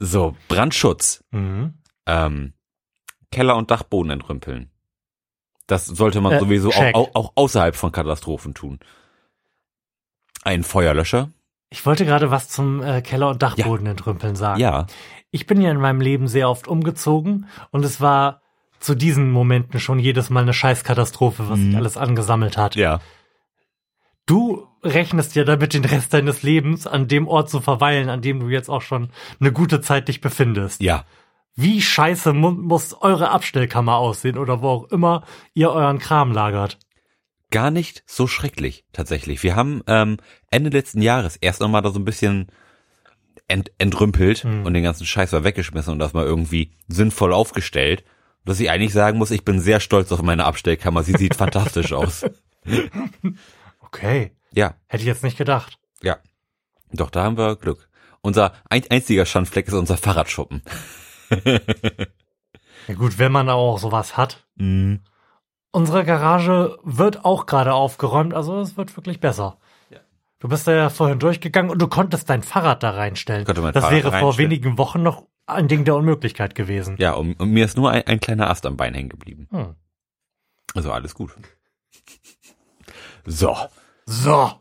So, Brandschutz. Mhm. ähm, Keller und Dachboden entrümpeln. Das sollte man Äh, sowieso auch, auch, auch außerhalb von Katastrophen tun. Ein Feuerlöscher? Ich wollte gerade was zum äh, Keller- und Dachboden entrümpeln sagen. Ja. Ich bin ja in meinem Leben sehr oft umgezogen und es war zu diesen Momenten schon jedes Mal eine Scheißkatastrophe, was sich alles angesammelt hat. Mhm. Ja. Du rechnest ja damit den Rest deines Lebens an dem Ort zu verweilen, an dem du jetzt auch schon eine gute Zeit dich befindest. Ja. Wie scheiße mu muss eure Abstellkammer aussehen oder wo auch immer ihr euren Kram lagert? Gar nicht so schrecklich, tatsächlich. Wir haben ähm, Ende letzten Jahres erst nochmal da so ein bisschen ent entrümpelt und den ganzen Scheiß mal weggeschmissen und das mal irgendwie sinnvoll aufgestellt. Dass ich eigentlich sagen muss, ich bin sehr stolz auf meine Abstellkammer. Sie sieht fantastisch aus. Okay, Ja, hätte ich jetzt nicht gedacht. ja. Doch, da haben wir Glück. Unser ein einziger Schandfleck ist unser Fahrradschuppen. Ja gut, wenn man auch sowas hat. Mhm. Unsere Garage wird auch gerade aufgeräumt, also es wird wirklich besser. Du bist da ja vorhin durchgegangen und du konntest dein Fahrrad da reinstellen. Konnte mein das Fahrrad wäre vor wenigen Wochen noch ein Ding der Unmöglichkeit gewesen. Ja, und, und mir ist nur ein, ein kleiner Ast am Bein hängen geblieben. Hm. Also alles gut. So, So.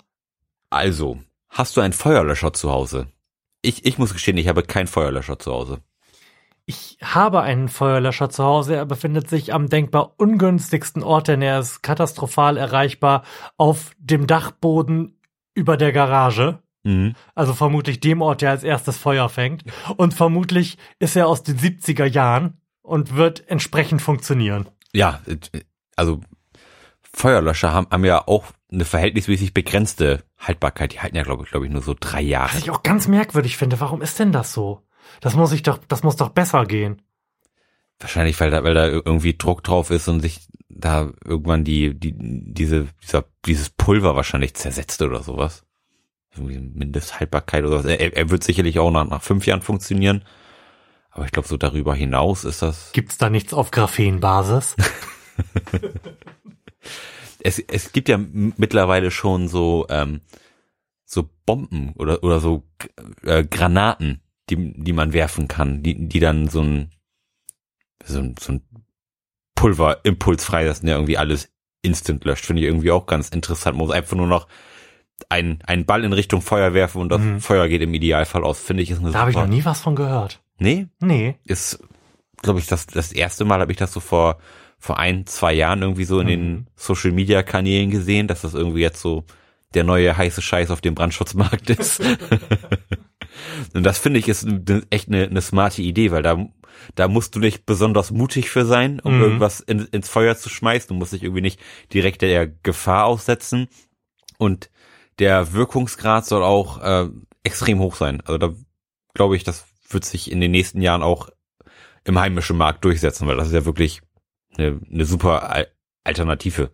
also, hast du einen Feuerlöscher zu Hause? Ich, ich muss gestehen, ich habe keinen Feuerlöscher zu Hause. Ich habe einen Feuerlöscher zu Hause. Er befindet sich am denkbar ungünstigsten Ort, denn er ist katastrophal erreichbar auf dem Dachboden über der Garage. Mhm. Also vermutlich dem Ort, der als erstes Feuer fängt. Und vermutlich ist er aus den 70er Jahren und wird entsprechend funktionieren. Ja, also Feuerlöscher haben, haben ja auch eine verhältnismäßig begrenzte Haltbarkeit. Die halten ja, glaube ich, glaube ich, nur so drei Jahre. Was ich auch ganz merkwürdig finde, warum ist denn das so? Das muss ich doch, das muss doch besser gehen. Wahrscheinlich, weil da, weil da irgendwie Druck drauf ist und sich da irgendwann die, die, diese, dieser, dieses Pulver wahrscheinlich zersetzt oder sowas. Irgendwie Mindesthaltbarkeit oder was. Er, er wird sicherlich auch nach, nach fünf Jahren funktionieren. Aber ich glaube, so darüber hinaus ist das. Gibt's da nichts auf Graphenbasis? es, es gibt ja mittlerweile schon so, ähm, so Bomben oder, oder so äh, Granaten, die, die man werfen kann, die, die dann so ein, so ein, so ein Pulverimpuls freilassen, der irgendwie alles instant löscht. Finde ich irgendwie auch ganz interessant. Man muss einfach nur noch einen, einen Ball in Richtung Feuer werfen und das Mhm. Feuer geht im Idealfall aus. Finde ich ist eine Da habe ich noch nie was von gehört. Nee, Nee. ist, glaube ich, das, das erste Mal habe ich das so vor, vor ein, zwei Jahren irgendwie so in den Social Media Kanälen gesehen, dass das irgendwie jetzt so der neue heiße Scheiß auf dem Brandschutzmarkt ist. Und das finde ich ist echt eine, eine smarte Idee, weil da, da musst du nicht besonders mutig für sein, um Mhm. irgendwas in, ins Feuer zu schmeißen. Du musst dich irgendwie nicht direkt der Gefahr aussetzen. Und der Wirkungsgrad soll auch äh, extrem hoch sein. Also da glaube ich, das wird sich in den nächsten Jahren auch im heimischen Markt durchsetzen, weil das ist ja wirklich eine, eine super Al Alternative.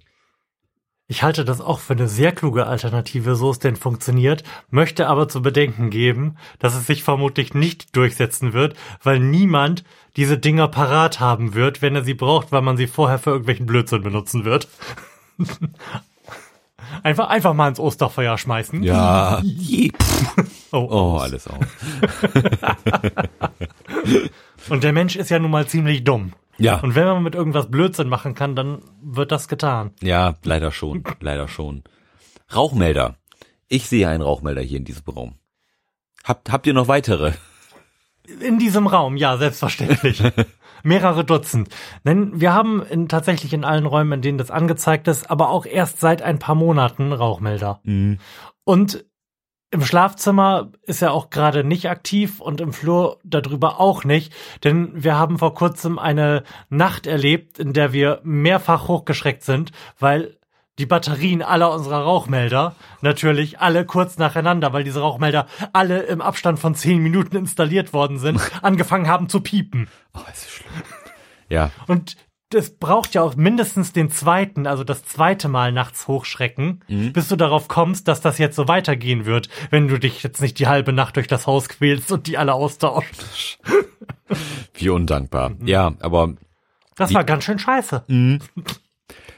Ich halte das auch für eine sehr kluge Alternative, so es denn funktioniert, möchte aber zu bedenken geben, dass es sich vermutlich nicht durchsetzen wird, weil niemand diese Dinger parat haben wird, wenn er sie braucht, weil man sie vorher für irgendwelchen Blödsinn benutzen wird. einfach, einfach mal ins Osterfeuer schmeißen. Ja. Oh, Oh, alles auf. Und der Mensch ist ja nun mal ziemlich dumm. Ja. Und wenn man mit irgendwas Blödsinn machen kann, dann wird das getan. Ja, leider schon. Leider schon. Rauchmelder. Ich sehe einen Rauchmelder hier in diesem Raum. Habt, habt ihr noch weitere? In diesem Raum, ja, selbstverständlich. Mehrere Dutzend. Denn wir haben in, tatsächlich in allen Räumen, in denen das angezeigt ist, aber auch erst seit ein paar Monaten Rauchmelder. Und im Schlafzimmer ist er auch gerade nicht aktiv und im Flur darüber auch nicht, denn wir haben vor kurzem eine Nacht erlebt, in der wir mehrfach hochgeschreckt sind, weil die Batterien aller unserer Rauchmelder, natürlich alle kurz nacheinander, weil diese Rauchmelder alle im Abstand von zehn Minuten installiert worden sind, angefangen haben zu piepen. Oh, ist schlimm. Ja, Und das braucht ja auch mindestens den zweiten, also das zweite Mal nachts hochschrecken, bis du darauf kommst, dass das jetzt so weitergehen wird, wenn du dich jetzt nicht die halbe Nacht durch das Haus quälst und die alle austauschst. wie undankbar. Ja, aber Das war ganz schön scheiße.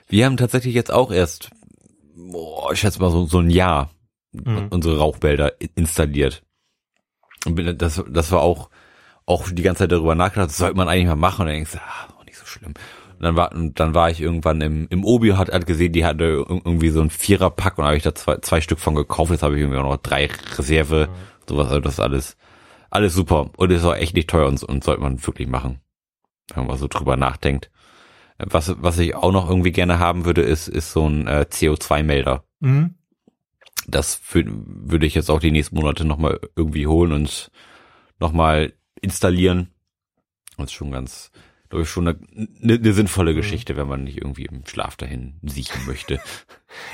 wir haben tatsächlich jetzt auch erst, boah, ich schätze mal so, so ein Jahr unsere Rauchmelder i- installiert. Und das, das war auch, auch die ganze Zeit darüber nachgedacht, das sollte man eigentlich mal machen. Und dann denkst du, ah, auch nicht so schlimm. Und dann war, dann war ich irgendwann im, im Obi, hat, hat gesehen, die hatte ir- irgendwie so ein Viererpack und habe ich da zwei, zwei Stück von gekauft. Jetzt habe ich irgendwie auch noch drei Reserve, sowas, also das ist alles, alles super. Und ist auch echt nicht teuer und, und sollte man wirklich machen. Wenn man so drüber nachdenkt. Was, was ich auch noch irgendwie gerne haben würde, ist, ist so ein äh, CO2-Melder. Mhm. Das wür- würde ich jetzt auch die nächsten Monate nochmal irgendwie holen und nochmal installieren. Das ist schon ganz, glaube ich, schon eine, eine, eine sinnvolle Geschichte, wenn man nicht irgendwie im Schlaf dahin siechen möchte.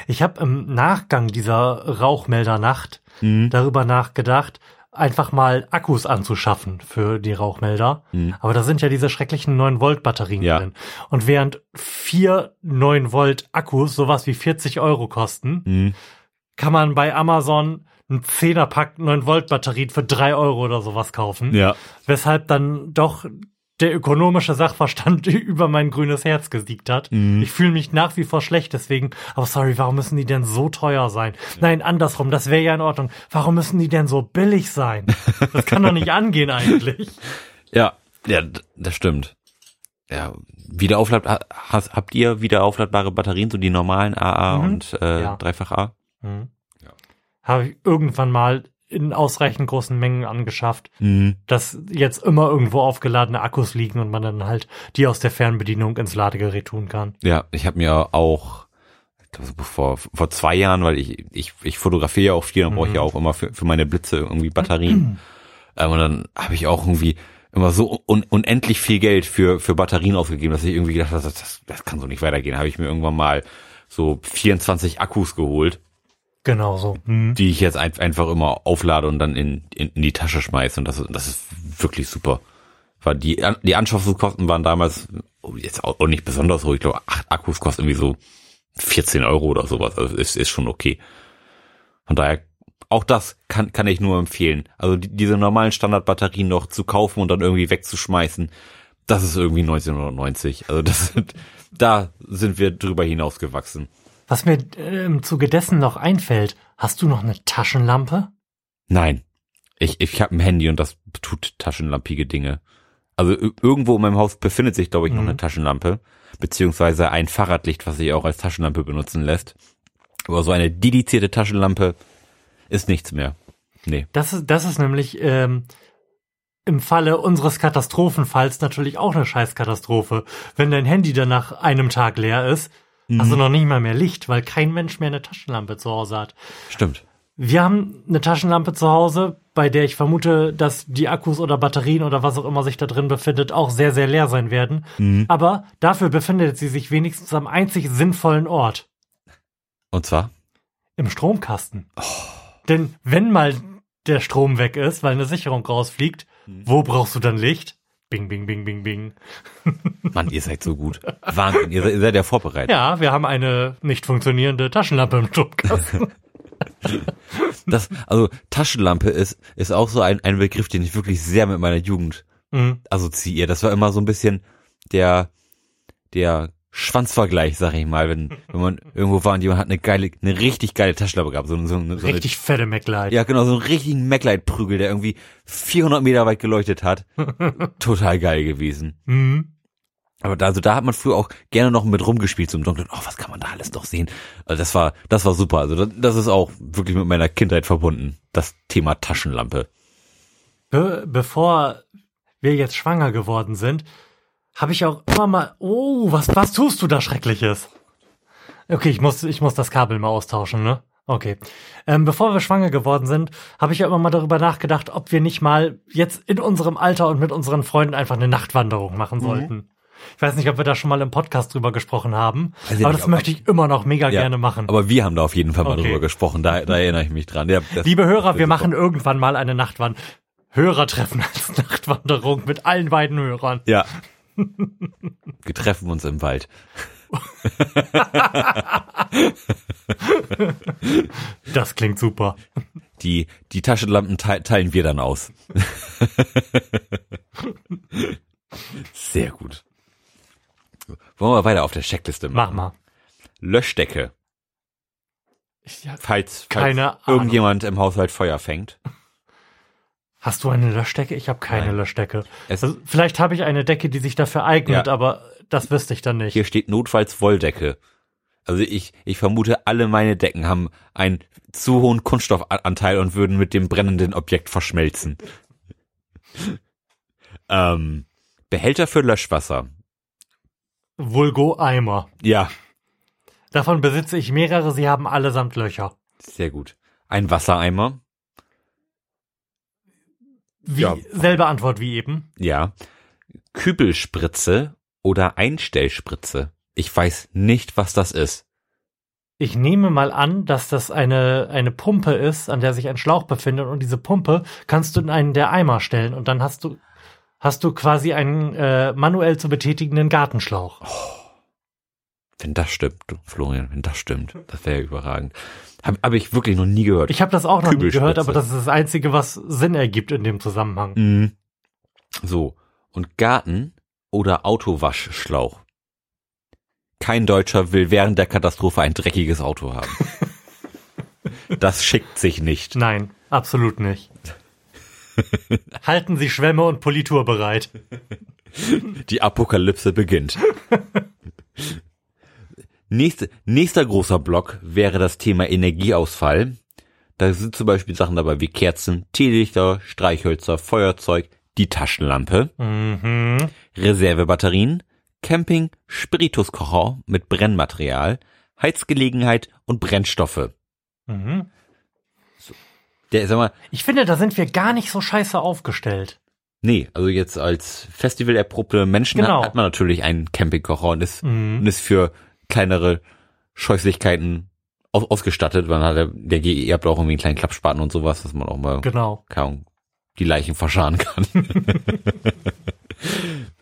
Ich habe im Nachgang dieser Rauchmeldernacht darüber nachgedacht, einfach mal Akkus anzuschaffen für die Rauchmelder. Aber da sind ja diese schrecklichen 9 Volt Batterien Ja. drin. Und während vier 9 Volt Akkus sowas wie 40 Euro kosten, Mhm. kann man bei Amazon einen Zehnerpack 9 Volt Batterien für drei Euro oder sowas kaufen. Ja. Weshalb dann doch der ökonomische Sachverstand über mein grünes Herz gesiegt hat. Mhm. Ich fühle mich nach wie vor schlecht deswegen. Aber sorry, warum müssen die denn so teuer sein? Nein, andersrum, das wäre ja in Ordnung. Warum müssen die denn so billig sein? Das kann doch nicht angehen eigentlich. Ja, ja, das stimmt. Ja, wiederauflad, ha- has- habt ihr wiederaufladbare Batterien, so die normalen AA Mhm. und äh, Ja. dreifach A? Hm. Habe ich irgendwann mal in ausreichend großen Mengen angeschafft, Mhm. dass jetzt immer irgendwo aufgeladene Akkus liegen und man dann halt die aus der Fernbedienung ins Ladegerät tun kann. Ja, ich habe mir auch vor vor zwei Jahren, weil ich ich ich fotografiere ja auch viel, dann brauche ich ja auch immer für für meine Blitze irgendwie Batterien. ähm, und dann habe ich auch irgendwie immer so un unendlich viel Geld für für Batterien ausgegeben, dass ich irgendwie gedacht habe, das, das, das kann so nicht weitergehen. Habe ich mir irgendwann mal so 24 Akkus geholt, Genau so. Hm. die ich jetzt ein, einfach immer auflade und dann in, in, in die Tasche schmeiße. Und das, ist- das ist wirklich super. Weil die, die Anschaffungskosten waren damals oh, jetzt auch auch nicht besonders hoch. Ich glaube, acht Akkus kosten irgendwie so 14 Euro oder sowas. Also ist, ist schon okay. Von daher, auch das kann, kann ich nur empfehlen. Also die, diese normalen Standardbatterien noch zu kaufen und dann irgendwie wegzuschmeißen, das ist irgendwie 1990. Also das sind, da sind wir drüber hinausgewachsen. Was mir äh, im Zuge dessen noch einfällt, hast du noch eine Taschenlampe? Nein. Ich, ich habe ein Handy und das tut taschenlampige Dinge. Also irgendwo in meinem Haus befindet sich, glaube ich, noch Mhm. eine Taschenlampe, beziehungsweise ein Fahrradlicht, was sich auch als Taschenlampe benutzen lässt. Aber so eine dedizierte Taschenlampe ist nichts mehr. Nee. Das ist, das ist nämlich ähm, im Falle unseres Katastrophenfalls natürlich auch eine Scheißkatastrophe. Wenn dein Handy dann nach einem Tag leer ist, hast du noch nicht mal mehr Licht, weil kein Mensch mehr eine Taschenlampe zu Hause hat. Stimmt. Wir haben eine Taschenlampe zu Hause, bei der ich vermute, dass die Akkus oder Batterien oder was auch immer sich da drin befindet, auch sehr, sehr leer sein werden. Aber dafür befindet sie sich wenigstens am einzig sinnvollen Ort. Und zwar? Im Stromkasten. Denn wenn mal der Strom weg ist, weil eine Sicherung rausfliegt, wo brauchst du dann Licht? Bing, bing, bing, bing, bing. Mann, ihr seid so gut. Wahnsinn, ihr seid, ihr seid ja vorbereitet. Ja, wir haben eine nicht funktionierende Taschenlampe im Stromkasten. Das, also Taschenlampe ist, ist auch so ein, ein Begriff, den ich wirklich sehr mit meiner Jugend Mhm. assoziiere. Das war immer so ein bisschen der, der Schwanzvergleich, sag ich mal, wenn, wenn man irgendwo war und jemand hat eine geile, eine richtig geile Taschenlampe gehabt. So, so, so eine, Richtig fette MacLight. ja, genau, so einen richtigen MacLight-Prügel, der irgendwie 400 Meter weit geleuchtet hat. Total geil gewesen. Mhm. Aber da, also da hat man früher auch gerne noch mit rumgespielt, so im Dunkeln. Oh, was kann man da alles noch sehen? Also das war, das war super. Also das, das ist auch wirklich mit meiner Kindheit verbunden. Das Thema Taschenlampe. Be bevor wir jetzt schwanger geworden sind, habe ich auch immer mal, oh, was, was tust du da Schreckliches? Okay, ich muss, ich muss das Kabel mal austauschen, ne? Okay. Ähm, bevor wir schwanger geworden sind, habe ich ja immer mal darüber nachgedacht, ob wir nicht mal jetzt in unserem Alter und mit unseren Freunden einfach eine Nachtwanderung machen sollten. Ich weiß nicht, ob wir da schon mal im Podcast drüber gesprochen haben, ich aber das ob- möchte ich immer noch mega gerne machen. Aber wir haben da auf jeden Fall mal Okay. drüber gesprochen. Da, da erinnere ich mich dran. Ja, das, Liebe Hörer, wir ist machen irgendwann mal eine Nachtwanderung. Hörertreffen als Nachtwanderung mit allen beiden Hörern. Ja. Wir treffen uns im Wald. Das klingt super. Die, die Taschenlampen te teilen wir dann aus. Sehr gut. Wollen wir weiter auf der Checkliste Mach machen? mal. Löschdecke. Ich, Falls, falls irgendjemand im Haushalt Feuer fängt. Hast du eine Löschdecke? Ich habe keine Nein. Löschdecke. Also, vielleicht habe ich eine Decke, die sich dafür eignet, Ja. aber das wüsste ich dann nicht. hier steht notfalls Wolldecke. Also ich, ich vermute, alle meine Decken haben einen zu hohen Kunststoffanteil und würden mit dem brennenden Objekt verschmelzen. ähm, Behälter für Löschwasser. Vulgo Eimer. Ja, Davon besitze ich mehrere, sie haben allesamt Löcher. sehr gut. Ein Wassereimer. Wie, Ja. selbe Antwort wie eben. Ja. Kübelspritze oder Einstellspritze. Ich weiß nicht, was das ist. Ich nehme mal an, dass das eine, eine Pumpe ist, an der sich ein Schlauch befindet und diese Pumpe kannst du in einen der Eimer stellen und dann hast du, hast du quasi einen äh, manuell zu betätigenden Gartenschlauch. Wenn das stimmt, Florian, wenn das stimmt, das wäre ja überragend. Habe hab ich wirklich noch nie gehört. Ich habe das auch noch nie gehört, aber das ist das Einzige, was Sinn ergibt in dem Zusammenhang. Mhm. So. Und Garten oder Autowaschschlauch. Kein Deutscher will während der Katastrophe ein dreckiges Auto haben. Das schickt sich nicht. Nein, absolut nicht. Halten Sie Schwämme und Politur bereit. Die Apokalypse beginnt. Nächste, nächster großer Block wäre das Thema Energieausfall. Da sind zum Beispiel Sachen dabei wie Kerzen, Teelichter, Streichhölzer, Feuerzeug, die Taschenlampe, Mhm. Reservebatterien, Camping, Spirituskocher mit Brennmaterial, Heizgelegenheit und Brennstoffe. Mhm. Der, sag mal, Ich finde, da sind wir gar nicht so scheiße aufgestellt. nee, also jetzt als Festival erprobte Menschen Genau. hat, hat man natürlich einen Campingkocher und ist, Mhm. und ist für kleinere Scheußlichkeiten aus, ausgestattet. Man hat, der, ihr habt auch irgendwie einen kleinen Klappspaten und sowas, dass man auch mal Genau. Ahnung, die Leichen verscharen kann.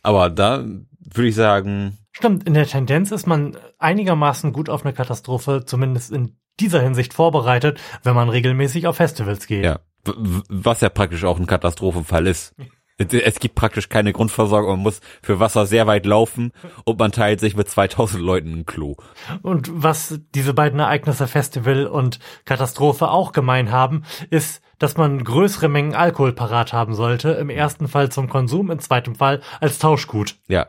Aber da würde ich sagen, Stimmt, in der Tendenz ist man einigermaßen gut auf eine Katastrophe, zumindest in dieser Hinsicht vorbereitet, wenn man regelmäßig auf Festivals geht. ja, was ja praktisch auch ein Katastrophenfall ist. Es gibt praktisch keine Grundversorgung, man muss für Wasser sehr weit laufen und man teilt sich mit 2000 Leuten ein Klo. Und was diese beiden Ereignisse, Festival und Katastrophe auch gemein haben, ist, dass man größere Mengen Alkohol parat haben sollte. Im ersten Fall zum Konsum, im zweiten Fall als Tauschgut. Ja.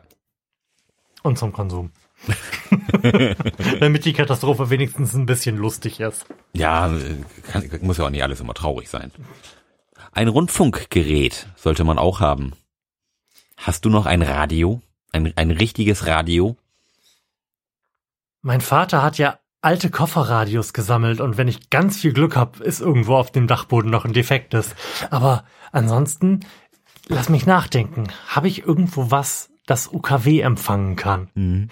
Und zum Konsum. Damit die Katastrophe wenigstens ein bisschen lustig ist. Ja, kann, muss ja auch nicht alles immer traurig sein. Ein Rundfunkgerät sollte man auch haben. Hast du noch ein Radio? Ein, ein richtiges Radio? Mein Vater hat ja alte Kofferradios gesammelt und wenn ich ganz viel Glück habe, ist irgendwo auf dem Dachboden noch ein defektes. Aber ansonsten, lass mich nachdenken. Habe ich irgendwo was, das UKW empfangen kann? Mhm.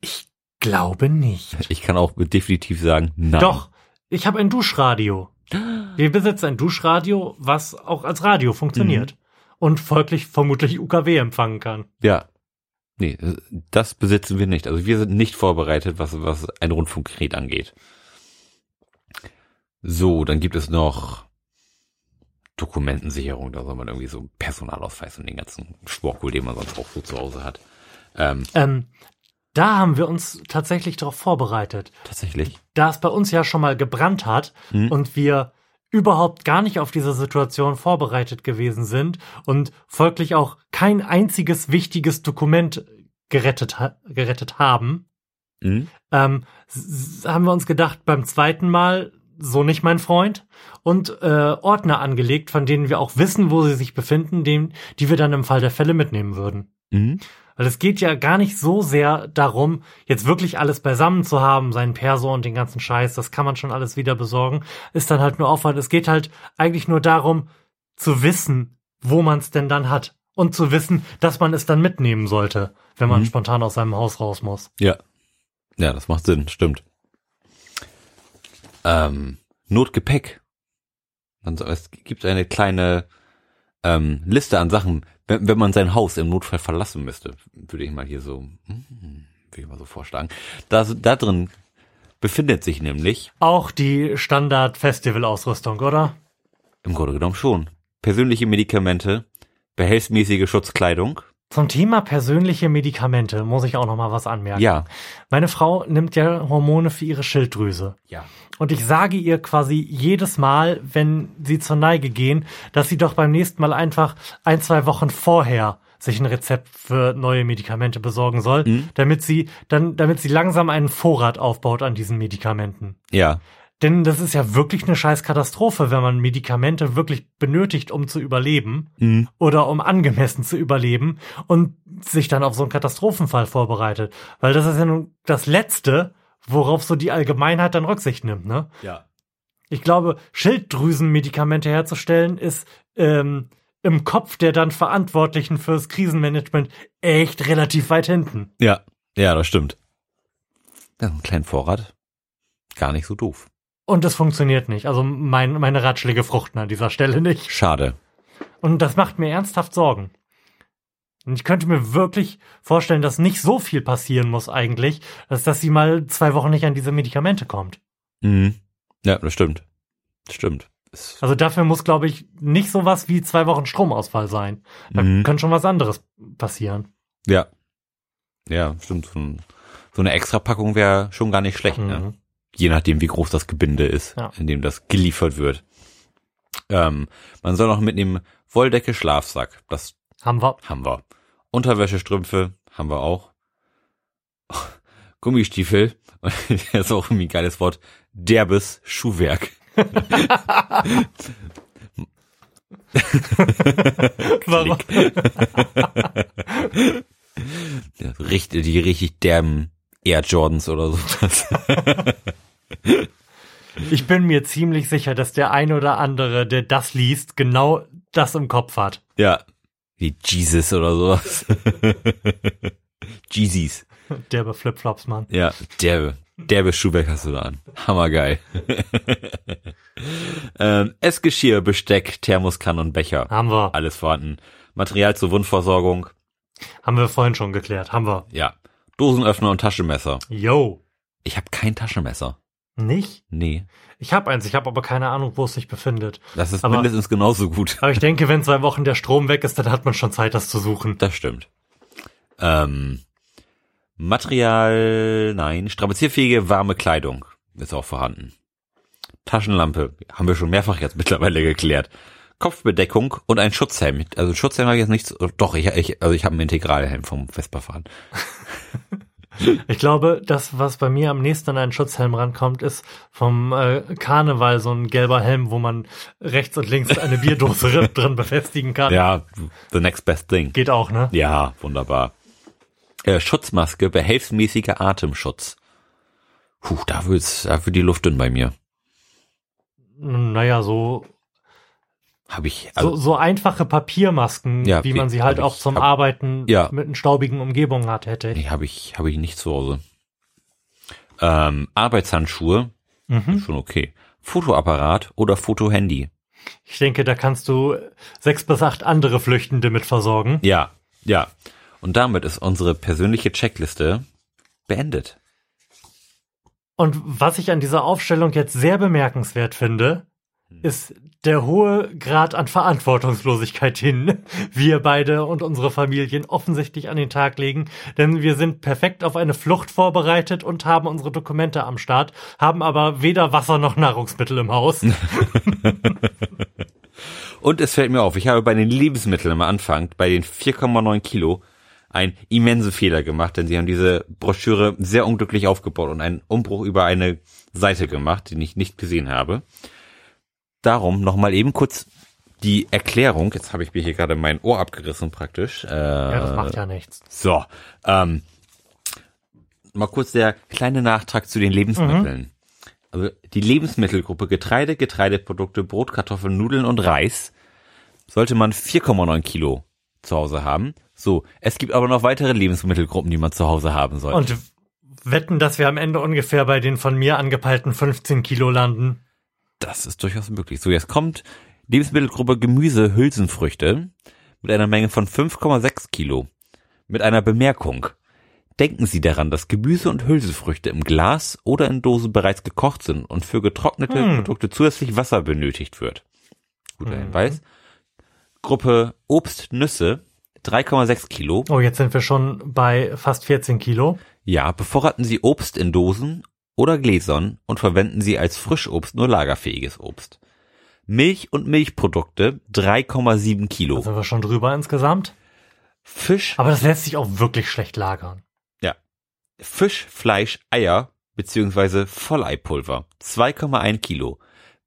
Ich glaube nicht. Ich kann auch definitiv sagen, nein. Doch, ich habe ein Duschradio. Wir besitzen ein Duschradio, was auch als Radio funktioniert. Mhm. Und folglich vermutlich UKW empfangen kann. Ja. Nee, das besitzen wir nicht. Also wir sind nicht vorbereitet, was, was ein Rundfunkgerät angeht. So, dann gibt es noch Dokumentensicherung, da soll man irgendwie so Personalausweis und den ganzen Schwurbel, den man sonst auch so zu Hause hat. Ähm, ähm, da haben wir uns tatsächlich darauf vorbereitet. Tatsächlich. Da es bei uns ja schon mal gebrannt hat mhm. und wir überhaupt gar nicht auf diese Situation vorbereitet gewesen sind und folglich auch kein einziges wichtiges Dokument gerettet, gerettet haben, mhm. ähm, haben wir uns gedacht, beim zweiten Mal so nicht mein Freund und äh, Ordner angelegt, von denen wir auch wissen, wo sie sich befinden, dem, die wir dann im Fall der Fälle mitnehmen würden. Mhm. Weil es geht ja gar nicht so sehr darum, jetzt wirklich alles beisammen zu haben, seinen Perso und den ganzen Scheiß, das kann man schon alles wieder besorgen, ist dann halt nur Aufwand. Es geht halt eigentlich nur darum, zu wissen, wo man es denn dann hat. Und zu wissen, dass man es dann mitnehmen sollte, wenn man mhm. spontan aus seinem Haus raus muss. Ja. Ja, das macht Sinn, stimmt. Ähm, Notgepäck. Also es gibt eine kleine ähm, Liste an Sachen, wenn, wenn man sein Haus im Notfall verlassen müsste, würde ich mal hier so, hm, würde ich mal so vorschlagen. Da, da drin befindet sich nämlich auch die Standard-Festival-Ausrüstung, oder? Im Grunde genommen schon. Persönliche Medikamente, behelfsmäßige Schutzkleidung, zum Thema persönliche Medikamente muss ich auch noch mal was anmerken. Ja. Meine Frau nimmt ja Hormone für ihre Schilddrüse. Ja. Und ich sage ihr quasi jedes Mal, wenn sie zur Neige gehen, dass sie doch beim nächsten Mal einfach ein, zwei Wochen vorher sich ein Rezept für neue Medikamente besorgen soll, mhm. damit sie dann, damit sie langsam einen Vorrat aufbaut an diesen Medikamenten. Ja. Denn das ist ja wirklich eine scheiß Katastrophe, wenn man Medikamente wirklich benötigt, um zu überleben mhm. oder um angemessen zu überleben und sich dann auf so einen Katastrophenfall vorbereitet. Weil das ist ja nun das Letzte, worauf so die Allgemeinheit dann Rücksicht nimmt, ne? Ja. Ich glaube, Schilddrüsenmedikamente herzustellen ist ähm, im Kopf der dann Verantwortlichen fürs Krisenmanagement echt relativ weit hinten. Ja, ja, das stimmt. Ja, einen kleinen Vorrat. Gar nicht so doof. Und es funktioniert nicht. Also mein, meine Ratschläge fruchten an dieser Stelle nicht. Schade. Und das macht mir ernsthaft Sorgen. Und ich könnte mir wirklich vorstellen, dass nicht so viel passieren muss eigentlich, dass, dass sie mal zwei Wochen nicht an diese Medikamente kommt. Mhm. Ja, das stimmt. Das stimmt. Also dafür muss, glaube ich, nicht so was wie zwei Wochen Stromausfall sein. Da mhm. kann schon was anderes passieren. Ja. Ja, stimmt. So, so eine Extrapackung wäre schon gar nicht schlecht, ne? mhm. ne? Je nachdem, wie groß das Gebinde ist, ja. in dem das geliefert wird. Ähm, man soll noch mitnehmen Wolldecke, Schlafsack. Das haben wir. Haben wir. Unterwäsche, Strümpfe haben wir auch. Gummistiefel. das ist auch irgendwie ein geiles Wort. Derbes Schuhwerk. Warum? ja, richtig, die richtig derben Air Jordans oder so. Ich bin mir ziemlich sicher, dass der ein oder andere, der das liest, genau das im Kopf hat. Ja. Wie Jesus oder sowas. Jeezys. Derbe Flipflops, Mann. Ja, derbe. Derbe Schuhwerk hast du da an. Hammergeil. ähm, Essgeschirr, Besteck, Thermoskanne und Becher. Haben wir. Alles vorhanden. Material zur Wundversorgung. Haben wir vorhin schon geklärt. Haben wir. Ja. Dosenöffner und Taschenmesser. Yo. Ich habe kein Taschenmesser. Nicht? Nee. Ich habe eins, ich habe aber keine Ahnung, wo es sich befindet. Das ist Aber- mindestens genauso gut. Aber ich denke, wenn zwei Wochen der Strom weg ist, dann hat man schon Zeit, das zu suchen. Das stimmt. Ähm, Material, nein, strapazierfähige warme Kleidung ist auch vorhanden. Taschenlampe, haben wir schon mehrfach jetzt mittlerweile geklärt. Kopfbedeckung und ein Schutzhelm. Also Schutzhelm habe ich jetzt nichts. Doch, ich, ich also ich habe einen Integralhelm vom Vespa-Fahren. Ich glaube, das, was bei mir am nächsten an einen Schutzhelm rankommt, ist vom äh, Karneval so ein gelber Helm, wo man rechts und links eine Bierdose drin befestigen kann. Ja, the next best thing. Geht auch, ne? Ja, wunderbar. Äh, Schutzmaske, behelfsmäßiger Atemschutz. Puh, da wird's, da wird die Luft dünn bei mir. Naja, so, Habe ich, so, also, so einfache Papiermasken, Ja, wie man sie halt hab auch ich- zum hab- Arbeiten Ja. mit in staubigen Umgebungen hat, hätte ich. nee, habe ich, habe ich nicht zu Hause. Ähm, Arbeitshandschuhe, Mhm. schon okay. Fotoapparat oder Fotohandy. Ich denke, da kannst du sechs bis acht andere Flüchtende mit versorgen. Ja, ja. Und damit ist unsere persönliche Checkliste beendet. Und was ich an dieser Aufstellung jetzt sehr bemerkenswert finde, ist der hohe Grad an Verantwortungslosigkeit hin, wir beide und unsere Familien offensichtlich an den Tag legen, denn wir sind perfekt auf eine Flucht vorbereitet und haben unsere Dokumente am Start, haben aber weder Wasser noch Nahrungsmittel im Haus. Und es fällt mir auf, ich habe bei den Lebensmitteln am Anfang, bei den 4,9 Kilo, einen immensen Fehler gemacht, denn sie haben diese Broschüre sehr unglücklich aufgebaut und einen Umbruch über eine Seite gemacht, den ich nicht gesehen habe. Darum nochmal eben kurz die Erklärung. Jetzt habe ich mir hier gerade mein Ohr abgerissen praktisch. Äh, Ja, das macht ja nichts. So, ähm, mal kurz der kleine Nachtrag zu den Lebensmitteln. Also die Lebensmittelgruppe Getreide, Getreideprodukte, Brot, Kartoffeln, Nudeln und Reis sollte man 4,9 Kilo zu Hause haben. So, es gibt aber noch weitere Lebensmittelgruppen, die man zu Hause haben sollte. Und wetten, dass wir am Ende ungefähr bei den von mir angepeilten 15 Kilo landen. Das ist durchaus möglich. So, jetzt kommt Lebensmittelgruppe Gemüse, Hülsenfrüchte mit einer Menge von 5,6 Kilo. Mit einer Bemerkung. Denken Sie daran, dass Gemüse und Hülsenfrüchte im Glas oder in Dosen bereits gekocht sind und für getrocknete Hm. Produkte zusätzlich Wasser benötigt wird. Guter Hinweis. Gruppe Obst, Nüsse, 3,6 Kilo. Oh, jetzt sind wir schon bei fast 14 Kilo. Ja, bevorraten Sie Obst in Dosen oder Gläsern und verwenden Sie als Frischobst nur lagerfähiges Obst. Milch und Milchprodukte 3,7 Kilo. Da sind wir schon drüber insgesamt. Fisch, Aber das lässt sich auch wirklich schlecht lagern. ja. Fisch, Fleisch, Eier beziehungsweise Volleipulver 2,1 Kilo.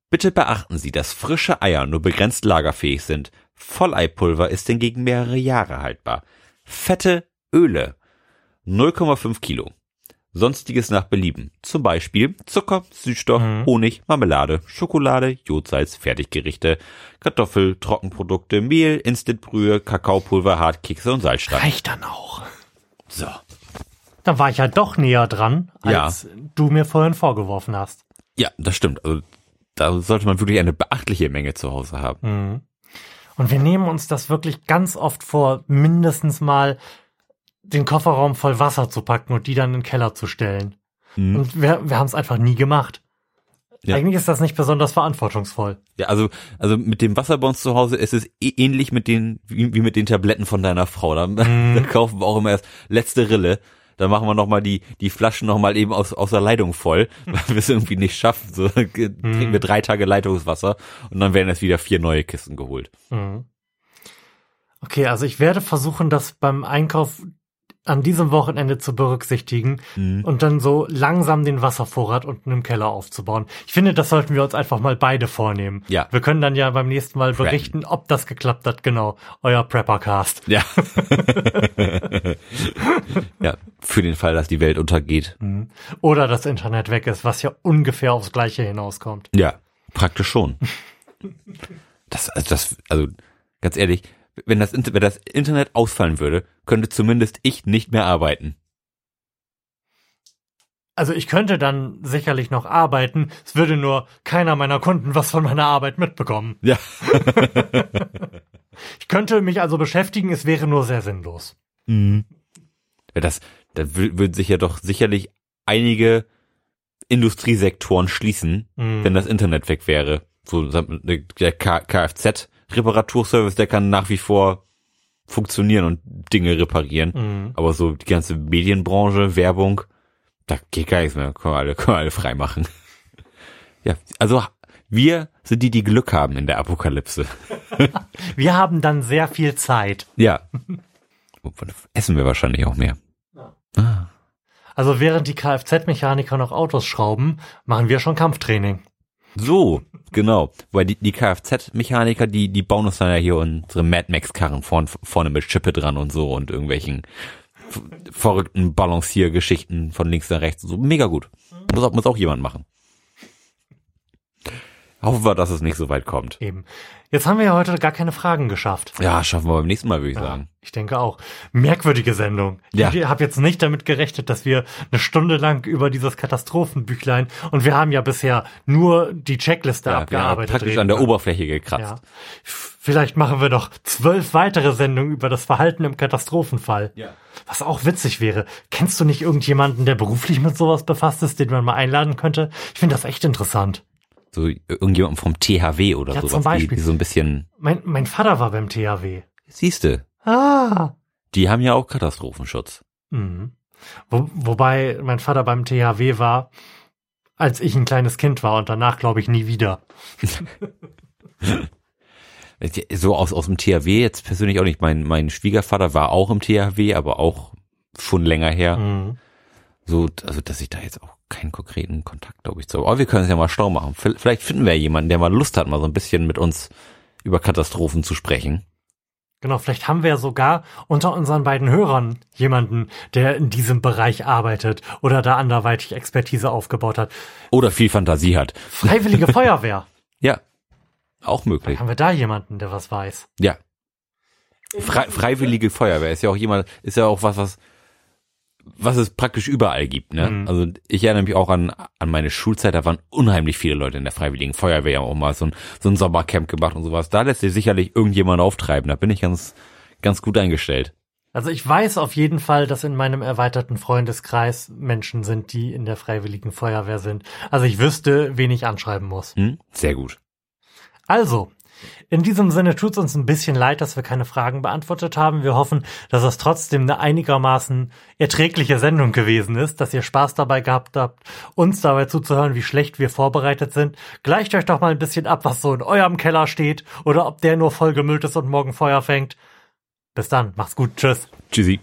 Bitte beachten Sie, dass frische Eier nur begrenzt lagerfähig sind. Volleipulver ist hingegen mehrere Jahre haltbar. Fette Öle 0,5 Kilo. Sonstiges nach Belieben. Zum Beispiel Zucker, Süßstoff, Mhm. Honig, Marmelade, Schokolade, Jodsalz, Fertiggerichte, Kartoffel, Trockenprodukte, Mehl, Instantbrühe, Kakaopulver, Hartkekse und Salzstein. Reicht dann auch. So. Dann war ich ja doch näher dran, Ja. als du mir vorhin vorgeworfen hast. Ja, das stimmt. Also da sollte man wirklich eine beachtliche Menge zu Hause haben. Mhm. Und wir nehmen uns das wirklich ganz oft vor, mindestens mal den Kofferraum voll Wasser zu packen und die dann in den Keller zu stellen. Mhm. Und wir, wir haben es einfach nie gemacht. Ja. Eigentlich ist das nicht besonders verantwortungsvoll. Ja, also, also mit dem Wasser bei uns zu Hause ist es eh ähnlich mit den, wie, wie mit den Tabletten von deiner Frau. Da, da kaufen wir auch immer erst letzte Rille. Dann machen wir nochmal die, die Flaschen nochmal eben aus, aus der Leitung voll, weil wir es irgendwie nicht schaffen. So trinken wir drei Tage Leitungswasser und dann werden erst wieder vier neue Kisten geholt. Mhm. Okay, also ich werde versuchen, das beim Einkauf an diesem Wochenende zu berücksichtigen Mhm. und dann so langsam den Wasservorrat unten im Keller aufzubauen. Ich finde, das sollten wir uns einfach mal beide vornehmen. Ja. Wir können dann ja beim nächsten Mal Preppen. berichten, ob das geklappt hat. Genau, euer Preppercast. Ja. ja, für den Fall, dass die Welt untergeht. Oder das Internet weg ist, was ja ungefähr aufs Gleiche hinauskommt. Ja, praktisch schon. Das, also das, also ganz ehrlich, wenn das, wenn das Internet ausfallen würde, könnte zumindest ich nicht mehr arbeiten. Also ich könnte dann sicherlich noch arbeiten, es würde nur keiner meiner Kunden was von meiner Arbeit mitbekommen. Ja. Ich könnte mich also beschäftigen, es wäre nur sehr sinnlos. Mhm. Das, da wü- würden sich ja doch sicherlich einige Industriesektoren schließen, Mhm. wenn das Internet weg wäre. So der K- Kfz-Reparaturservice, der kann nach wie vor funktionieren und Dinge reparieren. Mhm. Aber so die ganze Medienbranche, Werbung, da geht gar nichts mehr. Können wir alle, können wir alle frei machen. Ja, also wir sind die, die Glück haben in der Apokalypse. Wir haben dann sehr viel Zeit. Ja. Essen wir wahrscheinlich auch mehr. Also während die Kfz-Mechaniker noch Autos schrauben, machen wir schon Kampftraining. So, genau. Weil die, die Kfz-Mechaniker, die, die bauen uns dann ja hier unsere Mad Max-Karren vorn, vorne mit Schippe dran und so und irgendwelchen verrückten Balanciergeschichten von links nach rechts. So mega gut. Muss auch, muss auch jemand machen. Hoffen wir, dass es nicht so weit kommt. Eben. Jetzt haben wir ja heute gar keine Fragen geschafft. Ja, schaffen wir beim nächsten Mal, würde ich sagen. Ich denke auch. Merkwürdige Sendung. Ja. Ich habe jetzt nicht damit gerechnet, dass wir eine Stunde lang über dieses Katastrophenbüchlein und wir haben ja bisher nur die Checkliste Ja, abgearbeitet. praktisch reden an der. Oberfläche gekratzt. Ja. Vielleicht machen wir noch zwölf weitere Sendungen über das Verhalten im Katastrophenfall. Ja. Was auch witzig wäre. Kennst du nicht irgendjemanden, der beruflich mit sowas befasst ist, den man mal einladen könnte? Ich finde das echt interessant. So irgendjemand vom THW oder Ja, sowas, zum die, Beispiel. die so ein bisschen, Mein, mein Vater war beim THW. siehste, Ah. die haben ja auch Katastrophenschutz. Mhm. Wo, wobei mein Vater beim THW war, als ich ein kleines Kind war und danach glaube ich nie wieder. So aus, aus dem THW jetzt persönlich auch nicht. Mein, mein Schwiegervater war auch im THW, aber auch schon länger her. Mhm. So, also, dass ich da jetzt auch keinen konkreten Kontakt, glaube ich, zu. Aber wir können es ja mal schlau machen. Vielleicht finden wir ja jemanden, der mal Lust hat, mal so ein bisschen mit uns über Katastrophen zu sprechen. Genau, vielleicht haben wir ja sogar unter unseren beiden Hörern jemanden, der in diesem Bereich arbeitet oder da anderweitig Expertise aufgebaut hat. Oder viel Fantasie hat. Freiwillige Feuerwehr. Ja, auch möglich. Haben wir da jemanden, der was weiß? Ja. Frei, freiwillige Feuerwehr ist ja auch jemand, ist ja auch was, was, was es praktisch überall gibt, ne? Mhm. Also ich erinnere mich auch an, an meine Schulzeit, da waren unheimlich viele Leute in der freiwilligen Feuerwehr auch mal so ein, so ein Sommercamp gemacht und sowas. Da lässt sich sicherlich irgendjemand auftreiben. Da bin ich ganz, ganz gut eingestellt. Also ich weiß auf jeden Fall, dass in meinem erweiterten Freundeskreis Menschen sind, die in der Freiwilligen Feuerwehr sind. Also ich wüsste, wen ich anschreiben muss. Hm? Sehr gut. Also, in diesem Sinne tut's uns ein bisschen leid, dass wir keine Fragen beantwortet haben. Wir hoffen, dass es trotzdem eine einigermaßen erträgliche Sendung gewesen ist, dass ihr Spaß dabei gehabt habt, uns dabei zuzuhören, wie schlecht wir vorbereitet sind. Gleicht euch doch mal ein bisschen ab, was so in eurem Keller steht oder ob der nur vollgemüllt ist und morgen Feuer fängt. Bis dann, macht's gut, tschüss. Tschüssi.